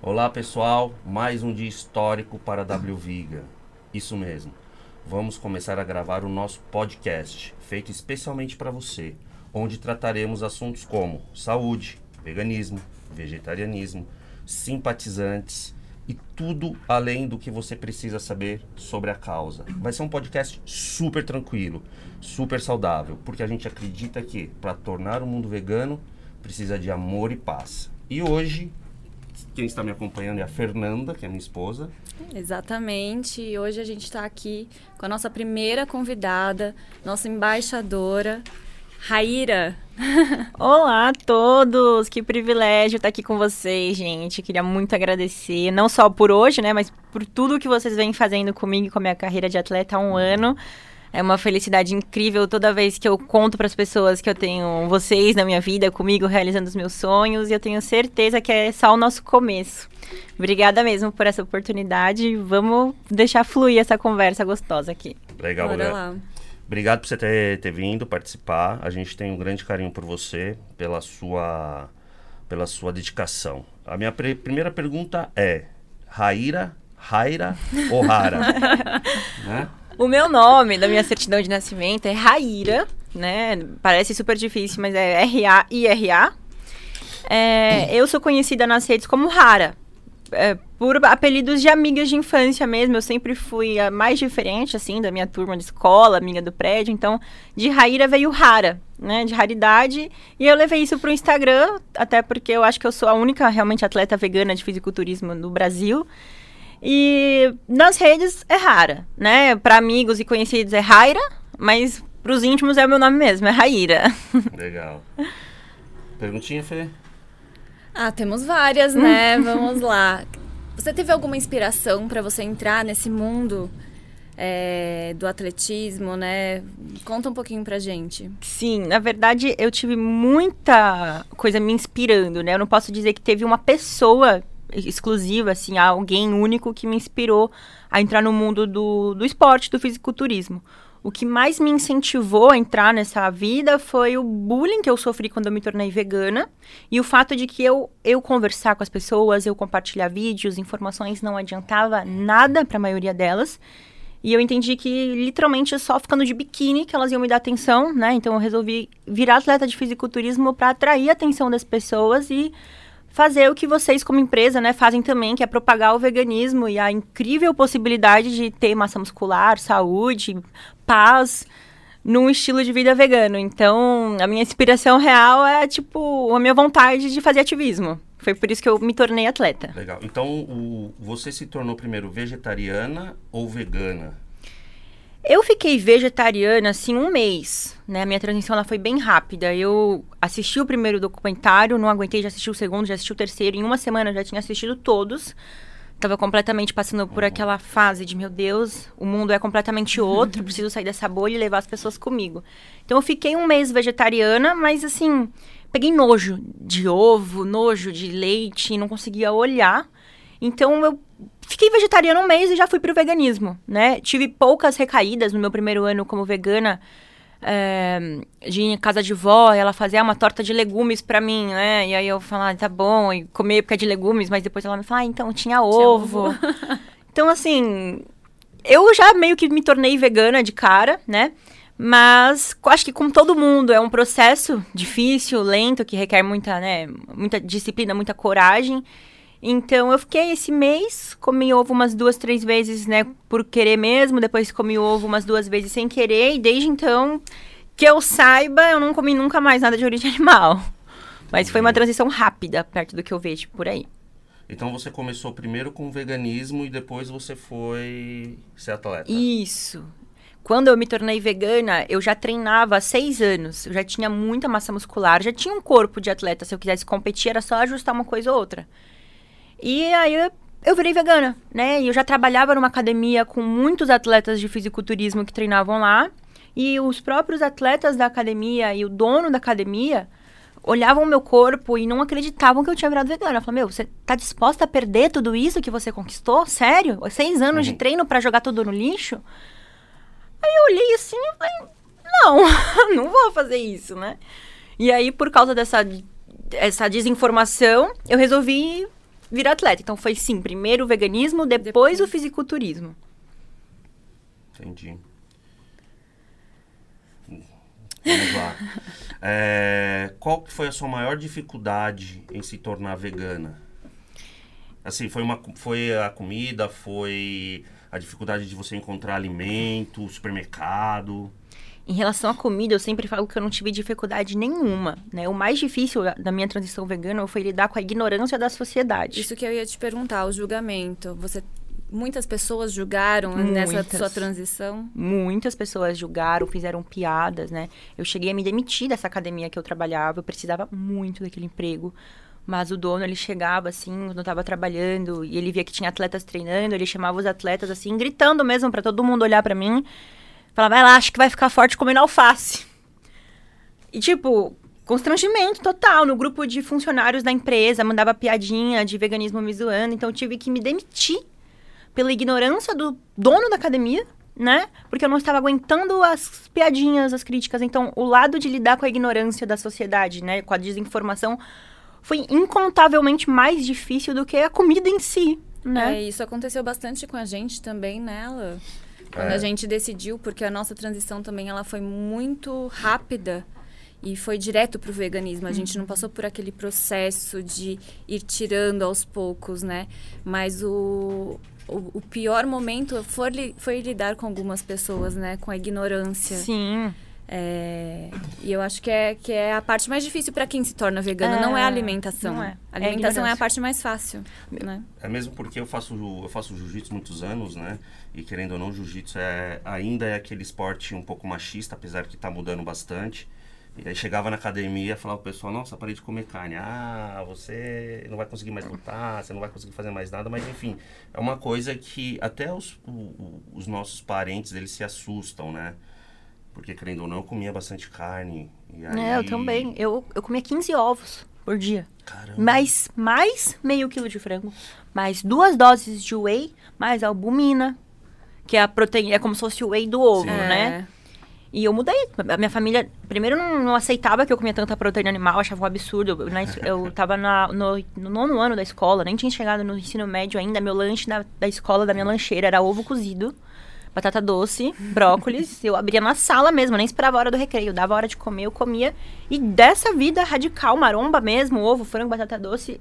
Olá pessoal, mais um dia histórico para a W Viga. Isso mesmo. Vamos começar a gravar o nosso podcast, feito especialmente para você, onde trataremos assuntos como saúde, veganismo, vegetarianismo, simpatizantes e tudo além do que você precisa saber sobre a causa. Vai ser um podcast super tranquilo, super saudável, porque a gente acredita que para tornar o mundo vegano precisa de amor e paz. E hoje quem está me acompanhando é a Fernanda, que é minha esposa. Exatamente. E hoje a gente está aqui com a nossa primeira convidada, nossa embaixadora, Raíra. Olá a todos! Que privilégio estar aqui com vocês, gente. Queria muito agradecer, não só por hoje, né, mas por tudo que vocês vêm fazendo comigo e com a minha carreira de atleta há um ano. É uma felicidade incrível toda vez que eu conto para as pessoas que eu tenho vocês na minha vida, comigo, realizando os meus sonhos. E eu tenho certeza que é só o nosso começo. Obrigada mesmo por essa oportunidade. Vamos deixar fluir essa conversa gostosa aqui. Legal, Bora lá. Obrigado por você ter, ter vindo participar. A gente tem um grande carinho por você, pela sua, pela sua dedicação. A minha pre- primeira pergunta é: Raíra, Raira ou Rara? né? O meu nome da minha certidão de nascimento é Raíra, né? Parece super difícil, mas é R-A-I-R-A. É, eu sou conhecida nas redes como Rara. é, por apelidos de amigas de infância mesmo. Eu sempre fui a mais diferente, assim, da minha turma de escola, amiga do prédio. Então, de Raíra veio Rara, né? De raridade. E eu levei isso pro Instagram, até porque eu acho que eu sou a única realmente atleta vegana de fisiculturismo no Brasil. E nas redes é rara, né? Para amigos e conhecidos é Raira, mas pros íntimos é o meu nome mesmo, é Raíra. Legal. Perguntinha, Fê? Ah, temos várias, né? Vamos lá. Você teve alguma inspiração para você entrar nesse mundo é, do atletismo, né? Conta um pouquinho pra gente. Sim, na verdade eu tive muita coisa me inspirando, né? Eu não posso dizer que teve uma pessoa exclusiva, assim, alguém único que me inspirou a entrar no mundo do, do esporte, do fisiculturismo. O que mais me incentivou a entrar nessa vida foi o bullying que eu sofri quando eu me tornei vegana e o fato de que eu, eu conversar com as pessoas, eu compartilhar vídeos, informações não adiantava nada para a maioria delas. E eu entendi que literalmente só ficando de biquíni que elas iam me dar atenção, né? Então eu resolvi virar atleta de fisiculturismo para atrair a atenção das pessoas e fazer o que vocês como empresa, né, fazem também, que é propagar o veganismo e a incrível possibilidade de ter massa muscular, saúde, paz num estilo de vida vegano. Então, a minha inspiração real é tipo a minha vontade de fazer ativismo. Foi por isso que eu me tornei atleta. Legal. Então, o, você se tornou primeiro vegetariana ou vegana? Eu fiquei vegetariana, assim, um mês, né? Minha transição, ela foi bem rápida. Eu assisti o primeiro documentário, não aguentei, já assisti o segundo, já assisti o terceiro. Em uma semana eu já tinha assistido todos. Tava completamente passando por aquela fase de, meu Deus, o mundo é completamente outro, preciso sair dessa bolha e levar as pessoas comigo. Então eu fiquei um mês vegetariana, mas assim, peguei nojo de ovo, nojo de leite, não conseguia olhar. Então eu fiquei vegetariana um mês e já fui pro veganismo, né? Tive poucas recaídas no meu primeiro ano como vegana. É, de ir em casa de vó, ela fazia uma torta de legumes pra mim, né? E aí eu falava, tá bom, e comer porque é de legumes, mas depois ela me fala, ah, então tinha ovo. então, assim, eu já meio que me tornei vegana de cara, né? Mas acho que como todo mundo, é um processo difícil, lento, que requer muita, né, muita disciplina, muita coragem. Então eu fiquei esse mês, comi ovo umas duas, três vezes, né, por querer mesmo, depois comi ovo umas duas vezes sem querer, e desde então, que eu saiba, eu não comi nunca mais nada de origem animal. Mas foi uma transição rápida, perto do que eu vejo por aí. Então você começou primeiro com veganismo e depois você foi ser atleta. Isso. Quando eu me tornei vegana, eu já treinava há seis anos. Eu já tinha muita massa muscular, já tinha um corpo de atleta. Se eu quisesse competir, era só ajustar uma coisa ou outra. E aí eu, eu virei vegana, né? E eu já trabalhava numa academia com muitos atletas de fisiculturismo que treinavam lá. E os próprios atletas da academia e o dono da academia olhavam o meu corpo e não acreditavam que eu tinha virado vegana. Eu falava, meu, você tá disposta a perder tudo isso que você conquistou? Sério? Seis anos de Uhum. treino pra jogar tudo no lixo? Aí eu olhei assim e falei, não, não vou fazer isso, né? E aí, por causa dessa essa desinformação, eu resolvi virar atleta. Então foi sim, primeiro o veganismo, depois, Depois. o fisiculturismo. Entendi. Vamos lá. É, qual que foi a sua maior dificuldade em se tornar vegana? Assim, foi, uma, foi a comida, foi a dificuldade de você encontrar alimento, supermercado? Em relação à comida, eu sempre falo que eu não tive dificuldade nenhuma, né? O mais difícil da minha transição vegana foi lidar com a ignorância da sociedade. Isso que eu ia te perguntar, o julgamento. Você muitas pessoas julgaram nessa Muitas. sua transição? Muitas pessoas julgaram, fizeram piadas, né? Eu cheguei a me demitir dessa academia que eu trabalhava, eu precisava muito daquele emprego. Mas o dono, ele chegava assim, quando eu tava trabalhando, e ele via que tinha atletas treinando, ele chamava os atletas assim, gritando mesmo pra todo mundo olhar pra mim. Falava, ela acha que vai ficar forte comendo alface. E tipo, constrangimento total no grupo de funcionários da empresa, mandava piadinha de veganismo me zoando, então eu tive que me demitir pela ignorância do dono da academia, né? Porque eu não estava aguentando as piadinhas, as críticas. Então, o lado de lidar com a ignorância da sociedade, né, com a desinformação, foi incontavelmente mais difícil do que a comida em si, né? É, isso aconteceu bastante com a gente também nela. Quando É. a gente decidiu, porque a nossa transição também ela foi muito rápida e foi direto pro veganismo. A gente não passou por aquele processo de ir tirando aos poucos, né? Mas o, o, o pior momento foi, foi lidar com algumas pessoas, né? Com a ignorância. Sim. É, e eu acho que é, que é a parte mais difícil para quem se torna vegano, É, não é a alimentação. não é. A É alimentação é, a parte mais fácil, né? É mesmo porque eu faço, eu faço jiu-jitsu muitos anos, né? E querendo ou não, jiu-jitsu é, ainda é aquele esporte um pouco machista, apesar que tá mudando bastante. E aí chegava na academia e falava pro pessoal, nossa, parei de comer carne. Ah, você não vai conseguir mais lutar, você não vai conseguir fazer mais nada. Mas enfim, é uma coisa que até os, o- o- os nossos parentes, eles se assustam, né? Porque querendo ou não, eu comia bastante carne. E aí... É, eu também. Eu, eu comia 15 ovos por dia. Caramba. Mais, mais meio quilo de frango, mais duas doses de whey, mais albumina, que é a proteína, é como se fosse o whey do ovo, Sim. né? E eu mudei. A minha família, primeiro, não, não aceitava que eu comia tanta proteína animal, achava um absurdo. Eu, na eu tava na- no, no nono ano da escola, nem tinha chegado no ensino médio ainda. Meu lanche na- da escola, da minha lancheira, era ovo cozido, batata doce, brócolis. eu abria na sala mesmo, nem esperava a hora do recreio. Dava a hora de comer, eu comia. E dessa vida radical, maromba mesmo, ovo, frango, batata doce,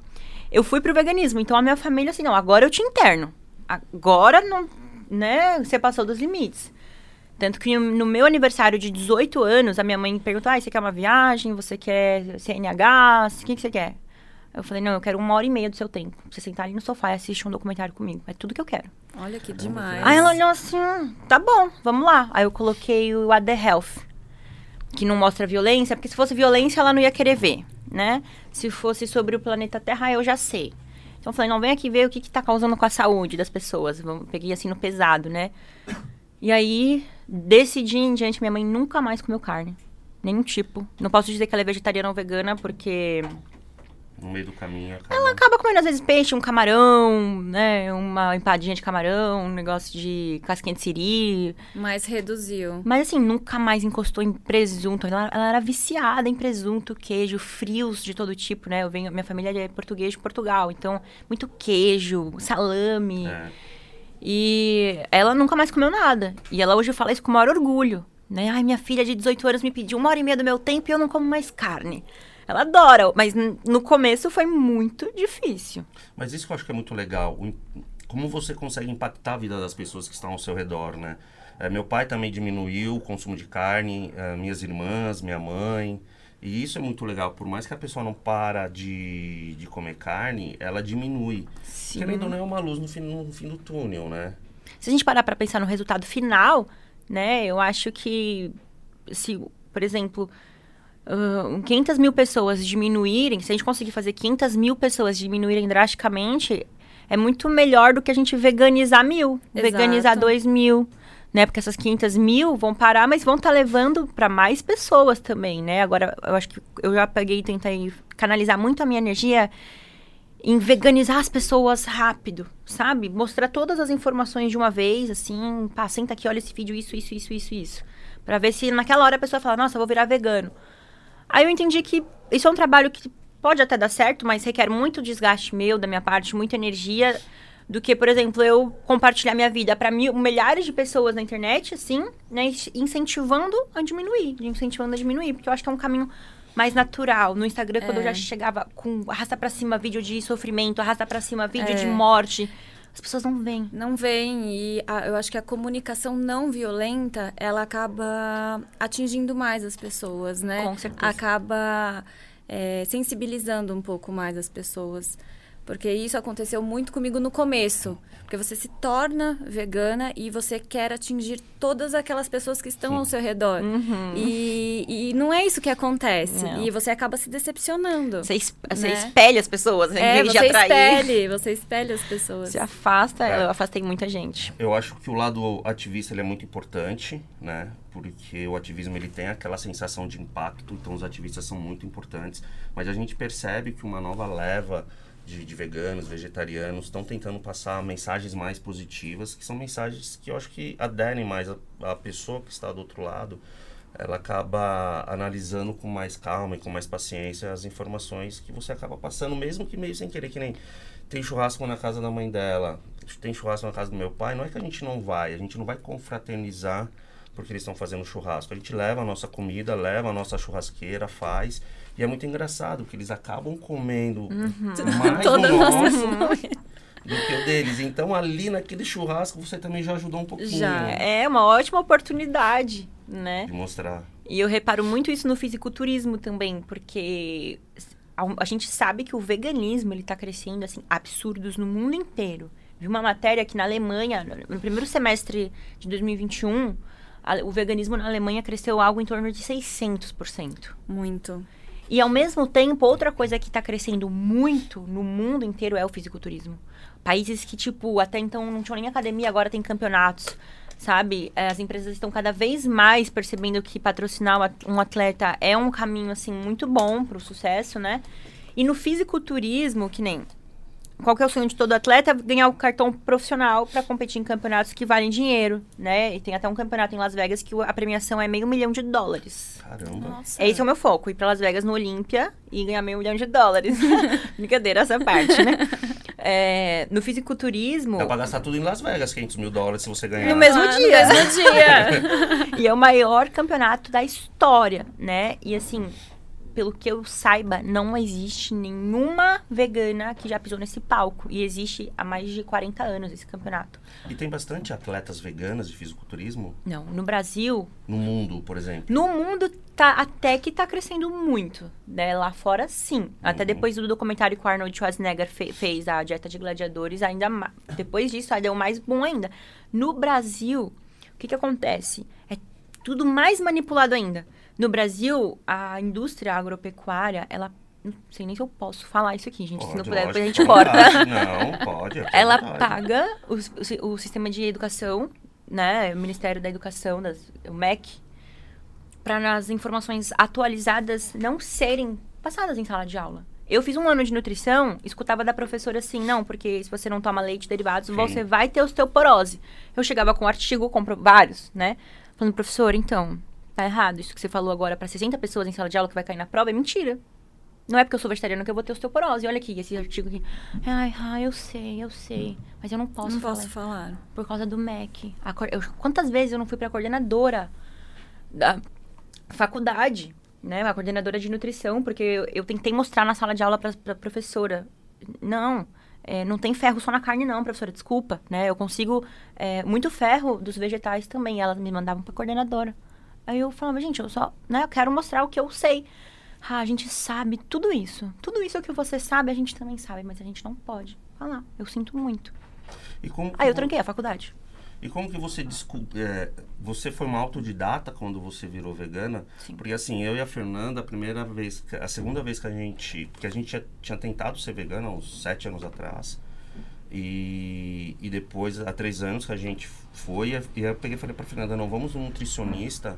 eu fui pro veganismo. Então a minha família, assim, não, agora eu te interno. Agora não, né, você passou dos limites. Tanto que no meu aniversário de 18 anos, a minha mãe perguntou: ah, você quer uma viagem? Você quer CNH? O que, que você quer? Eu falei: não, eu quero uma hora e meia do seu tempo. Pra Você sentar ali no sofá e assistir um documentário comigo. É tudo que eu quero. Olha que demais. Aí ela olhou assim: "Hum, tá bom, vamos lá. Aí eu coloquei o What the Health, que não mostra violência, porque se fosse violência ela não ia querer ver, né? Se fosse sobre o planeta Terra, eu já sei. Então eu falei: não, vem aqui ver o que, que tá causando com a saúde das pessoas. Vamos- Peguei assim no pesado, né? E aí, desse dia em diante, minha mãe nunca mais comeu carne. Nenhum tipo. Não posso dizer que ela é vegetariana ou vegana, porque No meio do caminho, acaba... ela acaba comendo às vezes peixe, um camarão, né? Uma empadinha de camarão, um negócio de casquinha de siri. Mas reduziu. Mas assim, nunca mais encostou em presunto. Ela, ela era viciada em presunto, queijo, frios de todo tipo, né? Eu venho, minha família é português de Portugal, então muito queijo, salame. É. E ela nunca mais comeu nada. E ela hoje fala isso com o maior orgulho, né? Ai, minha filha de 18 anos me pediu uma hora e meia do meu tempo e eu não como mais carne. Ela adora, mas no começo foi muito difícil. Mas isso que eu acho que é muito legal. Como você consegue impactar a vida das pessoas que estão ao seu redor, né? É, meu pai também diminuiu o consumo de carne, é, minhas irmãs, minha mãe. E isso é muito legal. Por mais que a pessoa não para de, de comer carne, ela diminui. Sim. Querendo ou não, é uma luz no fim, no fim do túnel, né? Se a gente parar pra pensar no resultado final, né? Eu acho que se, por exemplo, ah, 500 mil pessoas diminuírem, se a gente conseguir fazer 500 mil pessoas diminuírem drasticamente, é muito melhor do que a gente veganizar mil, Exato. veganizar dois mil. Né? Porque essas 500 mil vão parar, mas vão estar levando para mais pessoas também, né? Agora, eu acho que eu já peguei e tentei canalizar muito a minha energia em veganizar as pessoas rápido, sabe? Mostrar todas as informações de uma vez, assim, pá, senta aqui, olha esse vídeo, isso, isso, isso, isso, isso. Pra ver se naquela hora a pessoa fala, nossa, vou virar vegano. Aí eu entendi que isso é um trabalho que pode até dar certo, mas requer muito desgaste meu, da minha parte, muita energia, do que, por exemplo, eu compartilhar minha vida para milhares de pessoas na internet, assim, né, incentivando a diminuir, incentivando a diminuir, porque eu acho que é um caminho mais natural. No Instagram, é. quando eu já é. chegava com arrasta para cima vídeo de sofrimento, arrasta para cima vídeo é. de morte, as pessoas não veem. Não veem. E a, eu acho que a comunicação não violenta, ela acaba atingindo mais as pessoas, né? Com certeza. Acaba é, sensibilizando um pouco mais as pessoas. Porque isso aconteceu muito comigo no começo. Porque você se torna vegana e você quer atingir todas aquelas pessoas que estão Sim. ao seu redor. Uhum. E, e não é isso que acontece. Não. E você acaba se decepcionando. Você, es você né? espelha as pessoas, né? É, você espelha, você espelha as pessoas. Se afasta, é. eu afastei muita gente. Eu acho que o lado ativista ele é muito importante, né? Porque o ativismo ele tem aquela sensação de impacto, então os ativistas são muito importantes. Mas a gente percebe que uma nova leva de, de veganos, vegetarianos, estão tentando passar mensagens mais positivas, que são mensagens que eu acho que aderem mais a, pessoa que está do outro lado. Ela acaba analisando com mais calma e com mais paciência as informações que você acaba passando, mesmo que meio sem querer, que nem tem churrasco na casa da mãe dela, tem churrasco na casa do meu pai, não é que a gente não vai, a gente não vai confraternizar porque eles estão fazendo churrasco. A gente leva a nossa comida, leva a nossa churrasqueira, faz e é muito engraçado, que eles acabam comendo uhum. mais Toda o nosso do que o deles. Então, ali naquele churrasco, você também já ajudou um pouquinho. Já, é uma ótima oportunidade, né? De mostrar. E eu reparo muito isso no fisiculturismo também, porque a, gente sabe que o veganismo, ele tá crescendo, assim, absurdos no mundo inteiro. Vi uma matéria que na Alemanha, no primeiro semestre de 2021, a, o veganismo na Alemanha cresceu algo em torno de 600%. Muito. E ao mesmo tempo, outra coisa que está crescendo muito no mundo inteiro é o fisiculturismo. Países que, tipo, até então não tinham nem academia, agora tem campeonatos, sabe? É, as empresas estão cada vez mais percebendo que patrocinar um atleta é um caminho, assim, muito bom para o sucesso, né? E no fisiculturismo, que nem qual que é o sonho de todo atleta? Ganhar o cartão profissional para competir em campeonatos que valem dinheiro, né? E tem até um campeonato em Las Vegas que a premiação é meio milhão de dólares. Caramba. Nossa. Esse é o meu foco, ir para Las Vegas no Olímpia e ganhar meio milhão de dólares. Brincadeira essa parte, né? É, no fisiculturismo... Dá pra gastar tudo em Las Vegas, 500 mil dólares se você ganhar. No mesmo ah, dia. No mesmo dia. e é o maior campeonato da história, né? E assim, pelo que eu saiba, não existe nenhuma vegana que já pisou nesse palco. E existe há mais de 40 anos esse campeonato. E tem bastante atletas veganas de fisiculturismo? Não. No Brasil. No mundo, por exemplo? No mundo, tá, até que tá crescendo muito. Né? Lá fora, sim. Uhum. Até depois do documentário que o Arnold Schwarzenegger fe fez, a Dieta de Gladiadores, ainda Depois disso, aí deu mais bom ainda. No Brasil, o que, que acontece? É tudo mais manipulado ainda. No Brasil, a indústria agropecuária, ela não sei nem se eu posso falar isso aqui, gente. Pode, se não puder, depois a gente corta. Não, pode. Ela paga o, o, sistema de educação, né? O Ministério da Educação, das, o MEC, para nas informações atualizadas não serem passadas em sala de aula. Eu fiz um ano de nutrição, escutava da professora assim, não, porque se você não toma leite derivados, Sim. você vai ter osteoporose. Eu chegava com um artigo, compro vários, né? Falando, professor, então, tá errado. Isso que você falou agora para 60 pessoas em sala de aula que vai cair na prova é mentira. Não é porque eu sou vegetariana que eu vou ter osteoporose. Olha aqui, esse artigo aqui. Ai, ai, eu sei, eu sei. Mas eu não posso não falar. posso falar. Por causa do MEC. Eu, quantas vezes eu não fui pra coordenadora da faculdade, né? A coordenadora de nutrição, porque eu, eu tentei mostrar na sala de aula pra, pra professora. Não, é, não tem ferro só na carne não, professora, desculpa, né? Eu consigo é, muito ferro dos vegetais também. Elas me mandavam pra coordenadora. Aí eu falava, gente, eu só, né, eu quero mostrar o que eu sei. Ah, a gente sabe tudo isso. Tudo isso que você sabe, a gente também sabe, mas a gente não pode falar. Eu sinto muito. E como Aí eu tranquei a faculdade. E como que você descobriu? É, você foi uma autodidata quando você virou vegana? Sim. Porque assim, eu e a Fernanda, a primeira vez, a segunda vez que a gente, porque a gente tinha, tinha tentado ser vegana uns sete anos atrás. E, e depois, há três anos que a gente foi, e eu peguei e falei pra Fernanda, não, vamos um nutricionista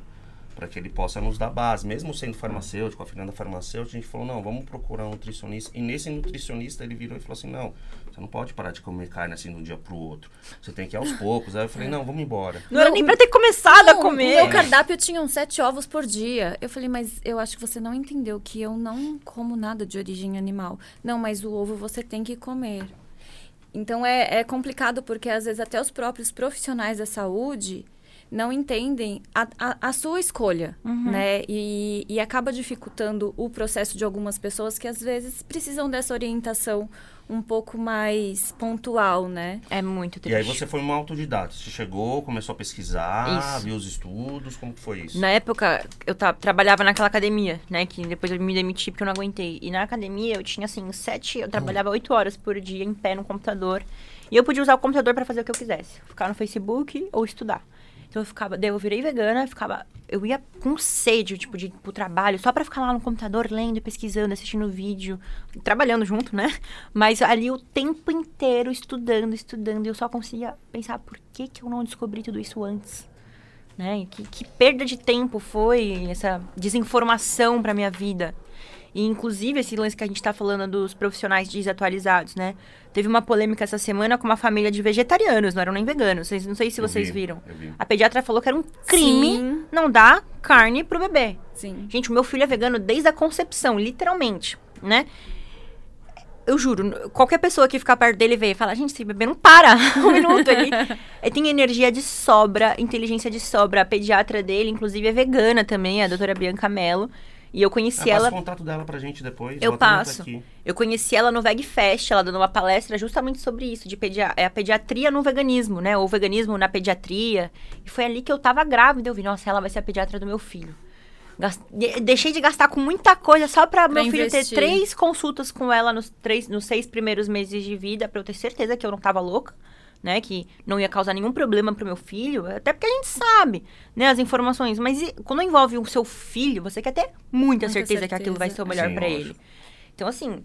para que ele possa nos dar base. Mesmo sendo farmacêutico, a Fernanda farmacêutica, a gente falou, não, vamos procurar um nutricionista. E nesse nutricionista ele virou e falou assim, não, você não pode parar de comer carne assim de um dia pro outro. Você tem que ir aos poucos. Aí eu falei, não, vamos embora. Não era nem pra ter começado Não, a comer. O meu cardápio tinha uns sete ovos por dia. Eu falei, mas eu acho que você não entendeu que eu não como nada de origem animal. Não, mas o ovo você tem que comer. Então é, é complicado porque às vezes até os próprios profissionais da saúde não entendem a, a, a sua escolha, né? E, e acaba dificultando o processo de algumas pessoas que às vezes precisam dessa orientação um pouco mais pontual, né? É muito E triste. aí você foi uma autodidata. Você chegou, começou a pesquisar, Isso. viu os estudos, como que foi isso? Na época, eu trabalhava naquela academia, né? Que depois eu me demiti porque eu não aguentei. E na academia eu tinha, assim, sete... Eu trabalhava oito horas por dia em pé no computador. E eu podia usar o computador pra fazer o que eu quisesse. Ficar no Facebook ou estudar. Então eu ficava... Daí eu virei vegana, ficava... Eu ia com sede, tipo, de pro trabalho. Só pra ficar lá no computador, lendo, pesquisando, assistindo vídeo. Trabalhando junto, né? Mas ali o tempo inteiro estudando, estudando. E eu só conseguia pensar, por que que eu não descobri tudo isso antes? né? Que, que perda de tempo foi essa desinformação para minha vida. E, inclusive, esse lance que a gente tá falando dos profissionais desatualizados, né? Teve uma polêmica essa semana com uma família de vegetarianos, não eram nem veganos. Vocês, não sei se Eu vocês vi, viram. A pediatra falou que era um crime Sim. não dar carne pro bebê. Sim. Gente, o meu filho é vegano desde a concepção, literalmente, né? Eu juro, qualquer pessoa que ficar perto dele vê e fala, gente, esse bebê não para um minuto. Ele, ele tem energia de sobra, inteligência de sobra. A pediatra dele, inclusive, é vegana também, a doutora Bianca Mello. E eu Ah, conheci passa ela. o contato dela pra gente depois. Eu passo. aqui. Eu conheci ela no VegFest, ela dando uma palestra justamente sobre isso, de pedia é a pediatria no veganismo, né? Ou veganismo na pediatria. E foi ali que eu tava grávida. Eu vi, nossa, ela vai ser a pediatra do meu filho. Gas- de- Deixei de gastar com muita coisa só pra, Pra meu filho investir. ter três consultas com ela nos, três, nos seis primeiros meses de vida, pra eu ter certeza que eu não tava louca, né? Que não ia causar nenhum problema pro meu filho. Até porque a gente sabe, né, as informações. Mas e- quando envolve o seu filho, você quer ter muita, Muita certeza, que aquilo vai ser o certeza. melhor lógico. ele. Então, assim,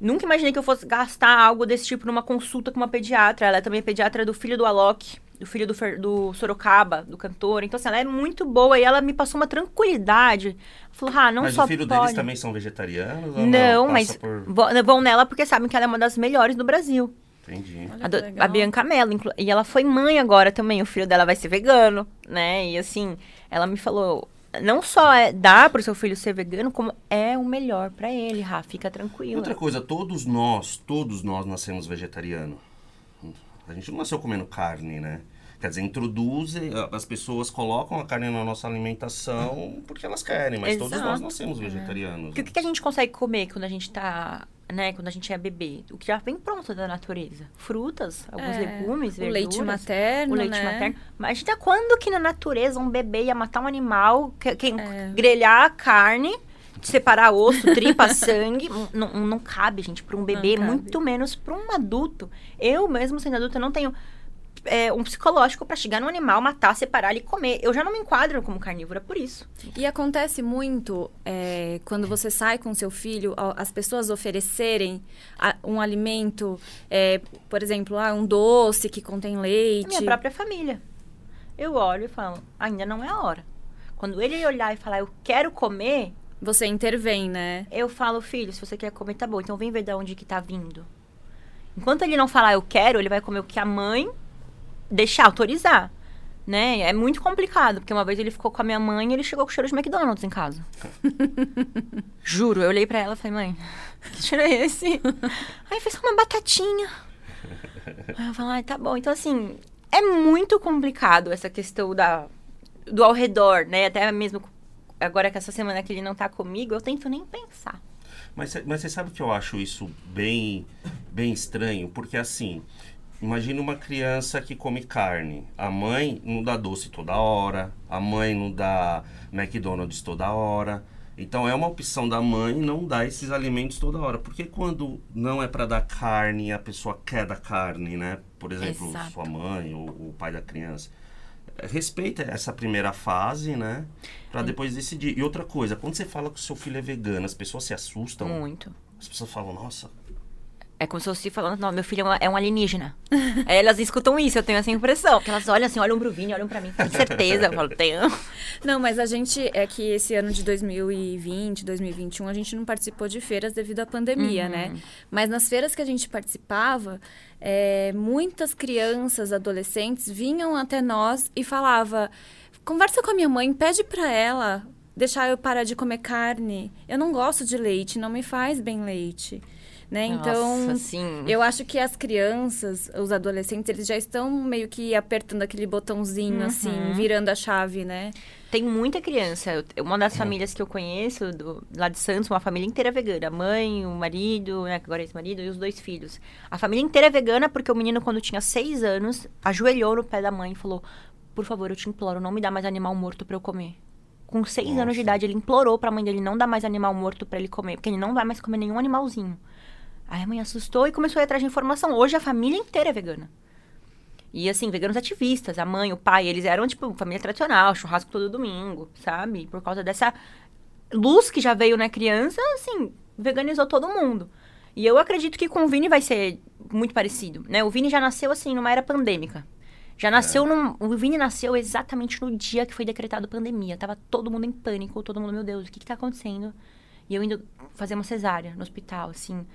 nunca imaginei que eu fosse gastar algo desse tipo numa consulta com uma pediatra. Ela é também pediatra do filho do Alok, do filho do, Fer- do Sorocaba, do cantor. Então, assim, ela é muito boa e ela me passou uma tranquilidade. Falou, ah, não Mas só o filho pode... deles também são vegetarianos? Não, Passa mas por- vão nela porque sabem que ela é uma das melhores do Brasil. Entendi. Olha A, do- a Bianca Mello. inclu- E ela foi mãe agora também. O filho dela vai ser vegano, né? E assim, ela me falou. Não só é dá pro seu filho ser vegano, como é o melhor pra ele, Rá. Fica tranquila. Outra coisa, todos nós, todos nós nascemos vegetariano. A gente não nasceu comendo carne, né? Quer dizer, introduzem, as pessoas colocam a carne na nossa alimentação porque elas querem, mas todos nós Exato. nascemos vegetarianos. Porque o que que a gente consegue comer quando a gente tá, né, quando a gente é bebê? O que já vem pronto da natureza. Frutas, alguns É, legumes, o verduras. leite materno, O leite né? materno. Imagina quando que na natureza um bebê ia matar um animal, que, que- É. grelhar a carne, separar osso, tripa, sangue. Não, não cabe, gente, para um bebê, muito menos para um adulto. Eu mesmo sendo adulta não tenho é, um psicológico para chegar no animal, matar, separar e comer. Eu já não me enquadro como carnívora por isso. E acontece muito é, quando você sai com seu filho, as pessoas oferecerem um alimento, é, por exemplo, ah, um doce que contém leite. Minha própria família. Eu olho e falo, ainda não é a hora. Quando ele olhar e falar, eu quero comer, Você intervém, né? eu falo, filho, se você quer comer, tá bom. Então vem ver de onde que tá vindo. Enquanto ele não falar eu quero, ele vai comer o que a mãe deixar, autorizar. Né? É muito complicado, porque uma vez ele ficou com a minha mãe e ele chegou com cheiro de McDonald's em casa. Juro, eu olhei pra ela e falei, mãe, que cheiro é esse? Aí fez uma batatinha. Aí eu falei, ah, tá bom. Então, assim, é muito complicado essa questão da, do ao redor, né? Até mesmo agora que essa semana que ele não tá comigo, eu tento nem pensar. Mas, mas você sabe que eu acho isso bem, bem estranho? Porque assim, imagina uma criança que come carne. A mãe não dá doce toda hora, a mãe não dá McDonald's toda hora. Então é uma opção da mãe não dar esses alimentos toda hora. Porque quando não é para dar carne, a pessoa quer dar carne, né? Por exemplo, Exato. sua mãe ou o pai da criança. Respeita essa primeira fase, né? Pra depois decidir. E outra coisa, quando você fala que o seu filho é vegano, as pessoas se assustam. Muito. As pessoas falam, nossa, É como se eu fosse falando, não, meu filho é, é um alienígena. Aí elas escutam isso, eu tenho essa impressão. Que elas olham assim, olham pro Vini, olham pra mim, tem certeza. Eu falo, tenho. Não, mas a gente é que esse ano de 2020, 2021, a gente não participou de feiras devido à pandemia, né? Mas nas feiras que a gente participava, é, muitas crianças, adolescentes vinham até nós e falava: conversa com a minha mãe, pede pra ela deixar eu parar de comer carne. Eu não gosto de leite, não me faz bem leite. Né? Então, Nossa, sim. eu acho que as crianças, os adolescentes, eles já estão meio que apertando aquele botãozinho, assim, virando a chave, né? Tem muita criança. Uma das famílias que eu conheço, do, lá de Santos, uma família inteira vegana. A mãe, o marido, né, agora é ex-marido, e os dois filhos. A família inteira é vegana porque o menino, quando tinha seis anos, ajoelhou no pé da mãe e falou: Por favor, eu te imploro, não me dá mais animal morto pra eu comer. Com seis anos de Nossa. idade, ele implorou pra mãe dele não dar mais animal morto pra ele comer, porque ele não vai mais comer nenhum animalzinho. Aí a mãe assustou e começou a ir atrás de informação. Hoje a família inteira é vegana. E assim, veganos ativistas, a mãe, o pai, eles eram, tipo, família tradicional, churrasco todo domingo, sabe? Por causa dessa luz que já veio na criança, assim, veganizou todo mundo. E eu acredito que com o Vini vai ser muito parecido, né? O Vini já nasceu, assim, numa era pandêmica. Já nasceu num... O Vini nasceu exatamente no dia que foi decretado pandemia. Tava todo mundo em pânico, todo mundo, meu Deus, o que que tá acontecendo? E eu indo fazer uma cesárea no hospital, assim.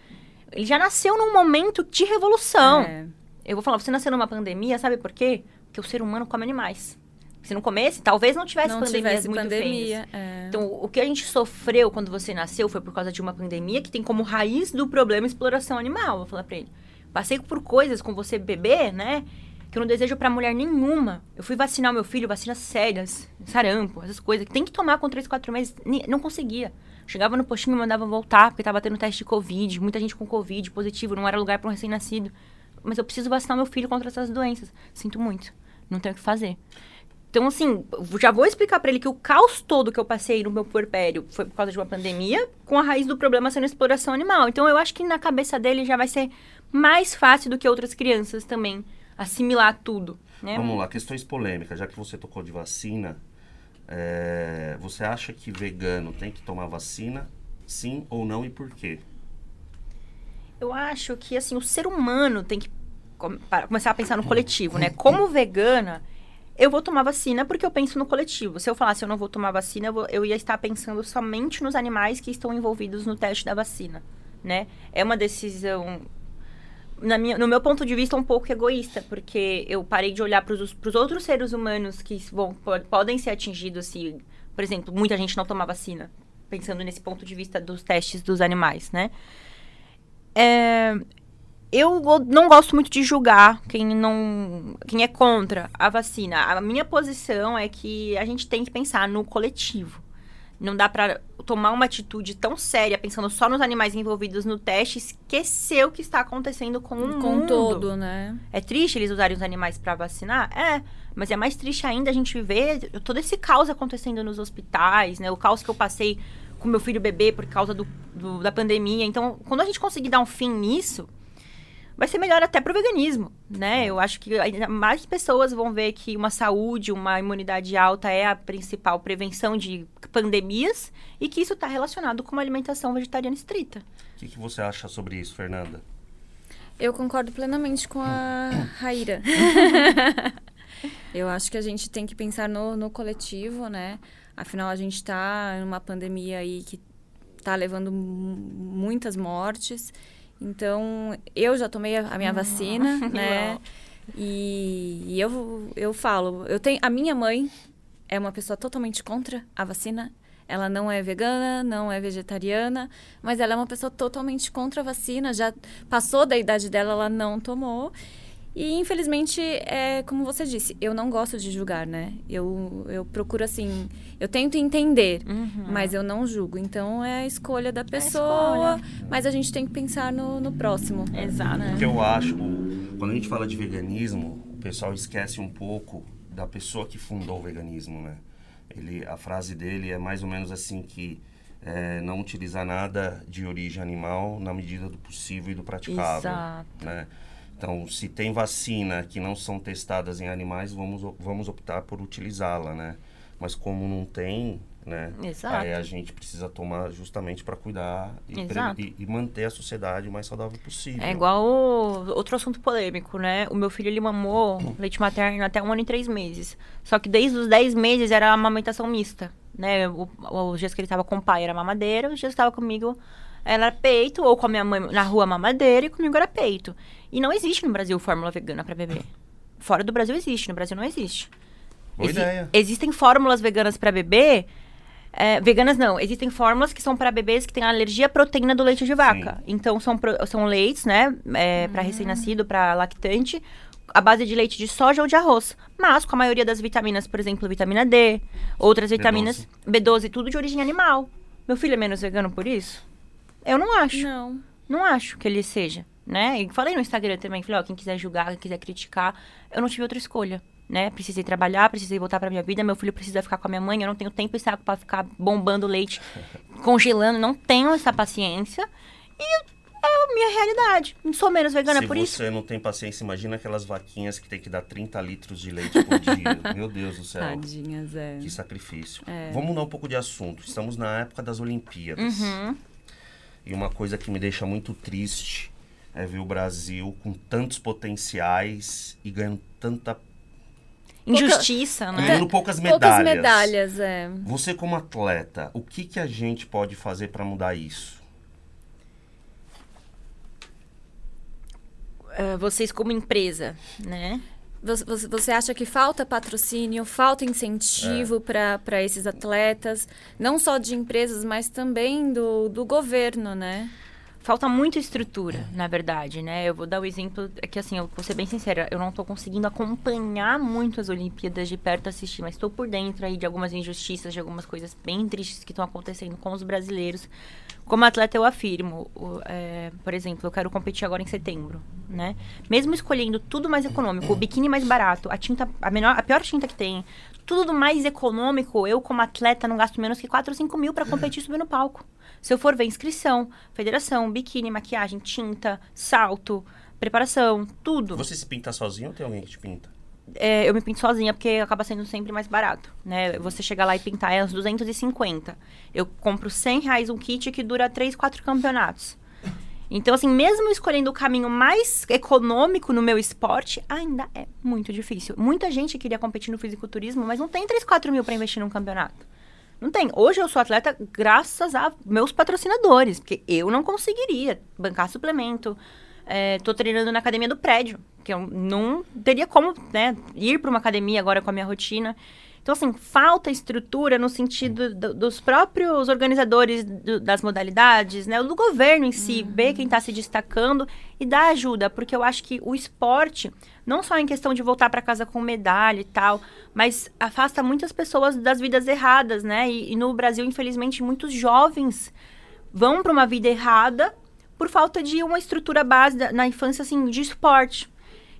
Ele já nasceu num momento de revolução. É. Eu vou falar, você nasceu numa pandemia, sabe por quê? Porque o ser humano come animais. Se não comesse, talvez não tivesse não pandemias tivesse muito pandemia. é. Então, o que a gente sofreu quando você nasceu foi por causa de uma pandemia que tem como raiz do problema exploração animal. Vou falar pra ele. Passei por coisas com você bebê, né? Que eu não desejo pra mulher nenhuma. Eu fui vacinar o meu filho, vacinas sérias, sarampo, essas coisas que tem que tomar com 3, 4 meses. Não conseguia. Chegava no postinho e mandava voltar, porque tava tendo teste de Covid, muita gente com Covid positivo, não era lugar pra um recém-nascido. Mas eu preciso vacinar meu filho contra essas doenças. Sinto muito. Não tenho o que fazer. Então, assim, já vou explicar pra ele que o caos todo que eu passei no meu puerpério foi por causa de uma pandemia, com a raiz do problema sendo exploração animal. Então, eu acho que na cabeça dele já vai ser mais fácil do que outras crianças também assimilar tudo, né? Vamos lá, questões polêmicas. Já que você tocou de vacina, é, você acha que vegano tem que tomar vacina? Sim ou não e por quê? Eu acho que, assim, o ser humano tem que começar a pensar no coletivo, né? Como vegana, eu vou tomar vacina porque eu penso no coletivo. Se eu falasse eu não vou tomar vacina, eu, vou- eu ia estar pensando somente nos animais que estão envolvidos no teste da vacina, né? É uma decisão, na minha, no meu ponto de vista, um pouco egoísta, porque eu parei de olhar para os outros seres humanos que po- podem ser atingidos se, por exemplo, muita gente não tomar vacina, pensando nesse ponto de vista dos testes dos animais, né? É, eu não gosto muito de julgar quem não quem é contra a vacina. A minha posição é que a gente tem que pensar no coletivo. Não dá pra tomar uma atitude tão séria pensando só nos animais envolvidos no teste, e esquecer o que está acontecendo com o Com mundo. todo, né? É triste eles usarem os animais pra vacinar? É. Mas é mais triste ainda a gente ver todo esse caos acontecendo nos hospitais, né? O caos que eu passei com meu filho bebê por causa do, do- da pandemia. Então, quando a gente conseguir dar um fim nisso, vai ser melhor até pro veganismo, né? Eu acho que ainda mais pessoas vão ver que uma saúde, uma imunidade alta é a principal prevenção de pandemias e que isso está relacionado com uma alimentação vegetariana estrita. O que, que você acha sobre isso, Fernanda? Eu concordo plenamente com a Raíra. Eu acho que a gente tem que pensar no, no coletivo, né? Afinal, a gente está numa pandemia aí que está levando mu- muitas mortes. Então, eu já tomei a, minha vacina, né? E, e eu, eu falo, eu tenho a minha mãe é uma pessoa totalmente contra a vacina. Ela não é vegana, não é vegetariana, mas ela é uma pessoa totalmente contra a vacina. Já passou da idade dela, ela não tomou. E infelizmente, é como você disse, eu não gosto de julgar, né? Eu, eu procuro assim, eu tento entender, mas eu não julgo. Então é a escolha da pessoa, mas a gente tem que pensar no, no próximo. Exato. Porque eu acho, quando a gente fala de veganismo, o pessoal esquece um pouco da pessoa que fundou o veganismo, né? Ele, a frase dele é mais ou menos assim que é, não utilizar nada de origem animal na medida do possível e do praticável, Exato. né? Então, se tem vacina que não são testadas em animais, vamos, vamos optar por utilizá-la, né? Mas como não tem, né? Exato. Aí a gente precisa tomar justamente para cuidar e, e- e manter a sociedade o mais saudável possível. É igual o- outro assunto polêmico, né? O meu filho, ele mamou leite materno até um ano e três meses. Só que desde os 10 meses era amamentação mista, né? O- Os dias que ele tava com o pai era mamadeira, os dias que tava comigo era peito, ou com a minha mãe na rua mamadeira e comigo era peito. E não existe no Brasil fórmula vegana para bebê. Fora do Brasil existe, no Brasil não existe. Boa Exi- ideia. Existem fórmulas veganas para bebê. é, veganas não, existem fórmulas que são para bebês que têm alergia à proteína do leite de vaca. Então são, pro- são leites, né? É, para recém-nascido, para lactante, a base de leite de soja ou de arroz. Mas com a maioria das vitaminas, por exemplo, vitamina D, outras vitaminas, B12, tudo de origem animal. Meu filho é menos vegano por isso? Eu não acho. Não. Não acho que ele seja, né? E falei no Instagram também, falei, ó, quem quiser julgar, quem quiser criticar, eu não tive outra escolha, né? Precisei trabalhar, precisei voltar pra minha vida, meu filho precisa ficar com a minha mãe, eu não tenho tempo e saco pra ficar bombando leite, congelando, não tenho essa paciência. E é a minha realidade. Não sou menos vegana Se por isso. você não tem paciência, imagina aquelas vaquinhas que tem que dar 30 litros de leite por dia. Meu Deus do céu. Tadinhas, é. Que sacrifício. Vamos mudar um pouco de assunto. Estamos na época das Olimpíadas. Uhum. E uma coisa que me deixa muito triste é ver o Brasil com tantos potenciais e ganhando tanta. Injustiça, né? ganhando poucas medalhas. Poucas medalhas, é. Você, como atleta, o que, que a gente pode fazer para mudar isso? Ah, vocês como empresa, né? Você, acha que falta patrocínio, falta incentivo para para esses atletas, não só de empresas, mas também do, do governo, né? Falta muita estrutura, na verdade, né? Eu vou dar o exemplo, é que assim, eu vou ser bem sincera, eu não tô conseguindo acompanhar muito as Olimpíadas de perto assistir, mas estou por dentro aí de algumas injustiças, de algumas coisas bem tristes que estão acontecendo com os brasileiros. Como atleta, eu afirmo, é, por exemplo, eu quero competir agora em setembro, né? Mesmo escolhendo tudo mais econômico, o biquíni mais barato, a tinta, a, menor, a pior tinta que tem, tudo do mais econômico, eu como atleta não gasto menos que 4 ou 5 mil para competir e subir no palco. Se eu for ver inscrição, federação, biquíni, maquiagem, tinta, salto, preparação, tudo. Você se pinta sozinho ou tem alguém que te pinta? É, eu me pinto sozinha porque acaba sendo sempre mais barato, né? Você chegar lá e pintar é uns 250. Eu compro 100 reais um kit que dura 3, 4 campeonatos. Então, assim, mesmo escolhendo o caminho mais econômico no meu esporte, ainda é muito difícil. Muita gente queria competir no fisiculturismo, mas não tem 3, 4 mil para investir num campeonato. Não tem. Hoje eu sou atleta graças a meus patrocinadores, porque eu não conseguiria bancar suplemento. É, tô treinando na academia do prédio, que eu não teria como né, ir para uma academia agora com a minha rotina. Então, assim, falta estrutura no sentido do- dos próprios organizadores do- das modalidades, né? Do governo em si, ver quem está se destacando e dar ajuda, porque eu acho que o esporte, não só em questão de voltar para casa com medalha e tal, mas afasta muitas pessoas das vidas erradas, né? E, e no Brasil, infelizmente, muitos jovens vão para uma vida errada por falta de uma estrutura base na infância, assim, de esporte.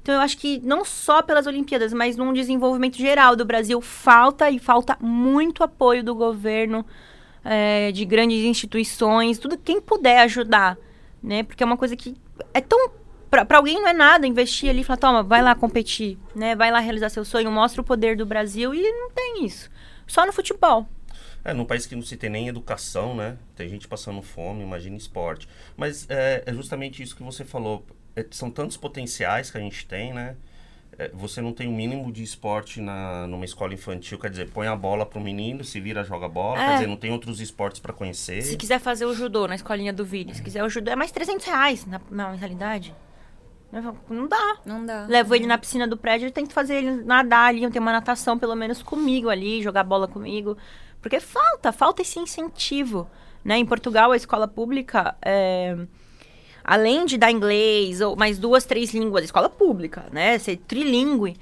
Então, eu acho que não só pelas Olimpíadas, mas num desenvolvimento geral do Brasil, falta e falta muito apoio do governo, eh, de grandes instituições, tudo quem puder ajudar, né? Porque é uma coisa que é tão para alguém não é nada investir ali falar, toma, vai lá competir, né? Vai lá realizar seu sonho, mostra o poder do Brasil e não tem isso. Só no futebol. É, num país que não se tem nem educação, né? Tem gente passando fome, imagina esporte. Mas é, é justamente isso que você falou. É, são tantos potenciais que a gente tem, né? É, você não tem o mínimo de esporte na, numa escola infantil, quer dizer, põe a bola pro menino, se vira, joga bola, É. quer dizer, não tem outros esportes para conhecer. Se quiser fazer o judô na escolinha do Vini, se quiser o judô, é mais 300 reais na, na mensalidade. Eu Não dá. Não dá. Levo ele na piscina do prédio, eu tenho que fazer ele nadar ali, ter uma natação pelo menos comigo ali, jogar bola comigo. Porque falta, falta esse incentivo. Né? Em Portugal, a escola pública, é, além de dar inglês ou mais duas, três línguas, escola pública, né? Ser trilingue,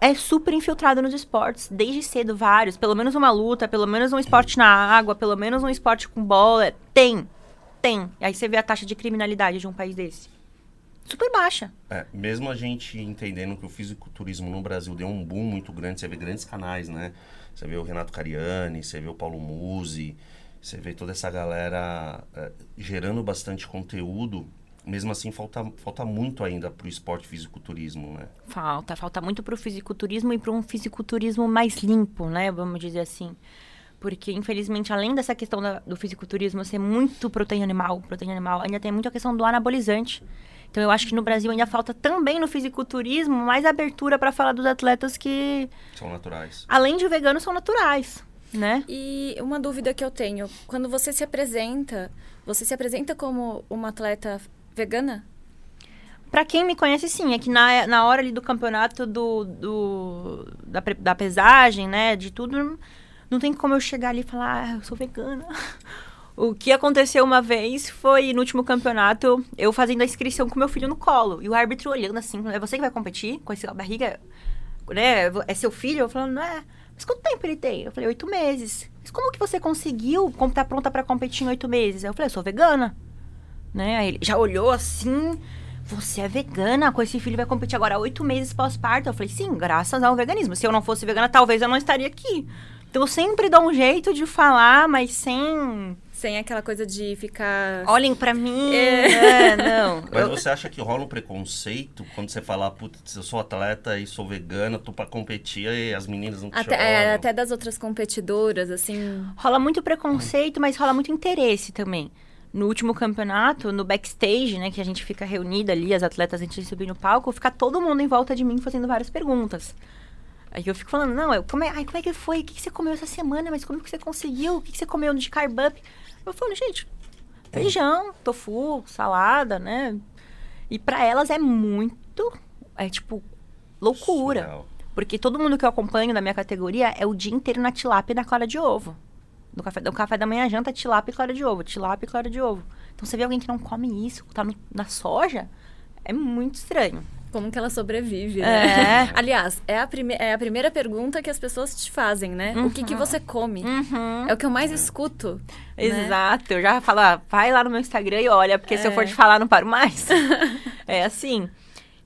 é super infiltrado nos esportes, desde cedo, vários. Pelo menos uma luta, pelo menos um esporte na água, pelo menos um esporte com bola. Tem, tem. Aí você vê a taxa de criminalidade de um país desse. Super baixa. É, mesmo a gente entendendo que o fisiculturismo no Brasil deu um boom muito grande, você vê grandes canais, né? Você vê o Renato Cariani, você vê o Paulo Musi, você vê toda essa galera é, gerando bastante conteúdo. Mesmo assim, falta, falta muito ainda pro esporte fisiculturismo, né? Falta, falta muito pro fisiculturismo e para um fisiculturismo mais limpo, né? Vamos dizer assim. Porque, infelizmente, além dessa questão da- do fisiculturismo ser muito proteína animal, proteína animal, ainda tem muito a questão do anabolizante. Então, eu acho que no Brasil ainda falta também no fisiculturismo mais abertura para falar dos atletas que, São naturais. além de veganos, são naturais, né? E uma dúvida que eu tenho, quando você se apresenta, você se apresenta como uma atleta vegana? Pra quem me conhece, sim, é que na, na hora ali do campeonato do, do- da, da pesagem, né, de tudo, não, não tem como eu chegar ali e falar, ah, eu sou vegana. O que aconteceu uma vez foi no último campeonato, eu fazendo a inscrição com meu filho no colo. E o árbitro olhando assim, é você que vai competir com essa barriga? Né? É seu filho? Eu falando, não é. Mas quanto tempo ele tem? Eu falei, oito meses. Mas como que você conseguiu como tá pronta pra competir em oito meses? Eu falei, eu sou vegana. Né? Aí ele já olhou assim. Você é vegana? Com esse filho vai competir agora oito meses pós-parto? Eu falei, sim, graças ao veganismo. Se eu não fosse vegana, talvez eu não estaria aqui. Então eu sempre dou um jeito de falar, mas sem. Sem aquela coisa de ficar. Olhem pra mim. É, não. Mas Eu- você acha que rola um preconceito quando você fala, putz, eu sou atleta e sou vegana, tô pra competir e as meninas não te Até, chamam? é, até das outras competidoras, assim. Rola muito preconceito, mas rola muito interesse também. No último campeonato, no backstage, né, que a gente fica reunida ali, as atletas antes de subir no palco, fica todo mundo em volta de mim fazendo várias perguntas. Aí eu fico falando, não, eu, como, é, ai, como é que foi? O que, que você comeu essa semana? Mas como que você conseguiu? O que, que você comeu de carb up? Eu falo, gente, feijão, tofu, salada, né? E pra elas é muito, é tipo, loucura. Surreal. Porque todo mundo que eu acompanho da minha categoria é o dia inteiro na tilápia e na clara de ovo. No café, no café da manhã, janta, tilápia e clara de ovo. Tilápia e clara de ovo. Então, você vê alguém que não come isso, tá no- na soja, é muito estranho. Como que ela sobrevive, né? É. Aliás, é a, prime é a primeira pergunta que as pessoas te fazem, né? O que, que você come? É o que eu mais escuto. né? Exato. Eu já falo, ah, vai lá no meu Instagram e olha, porque se eu for te falar, não paro mais. é assim.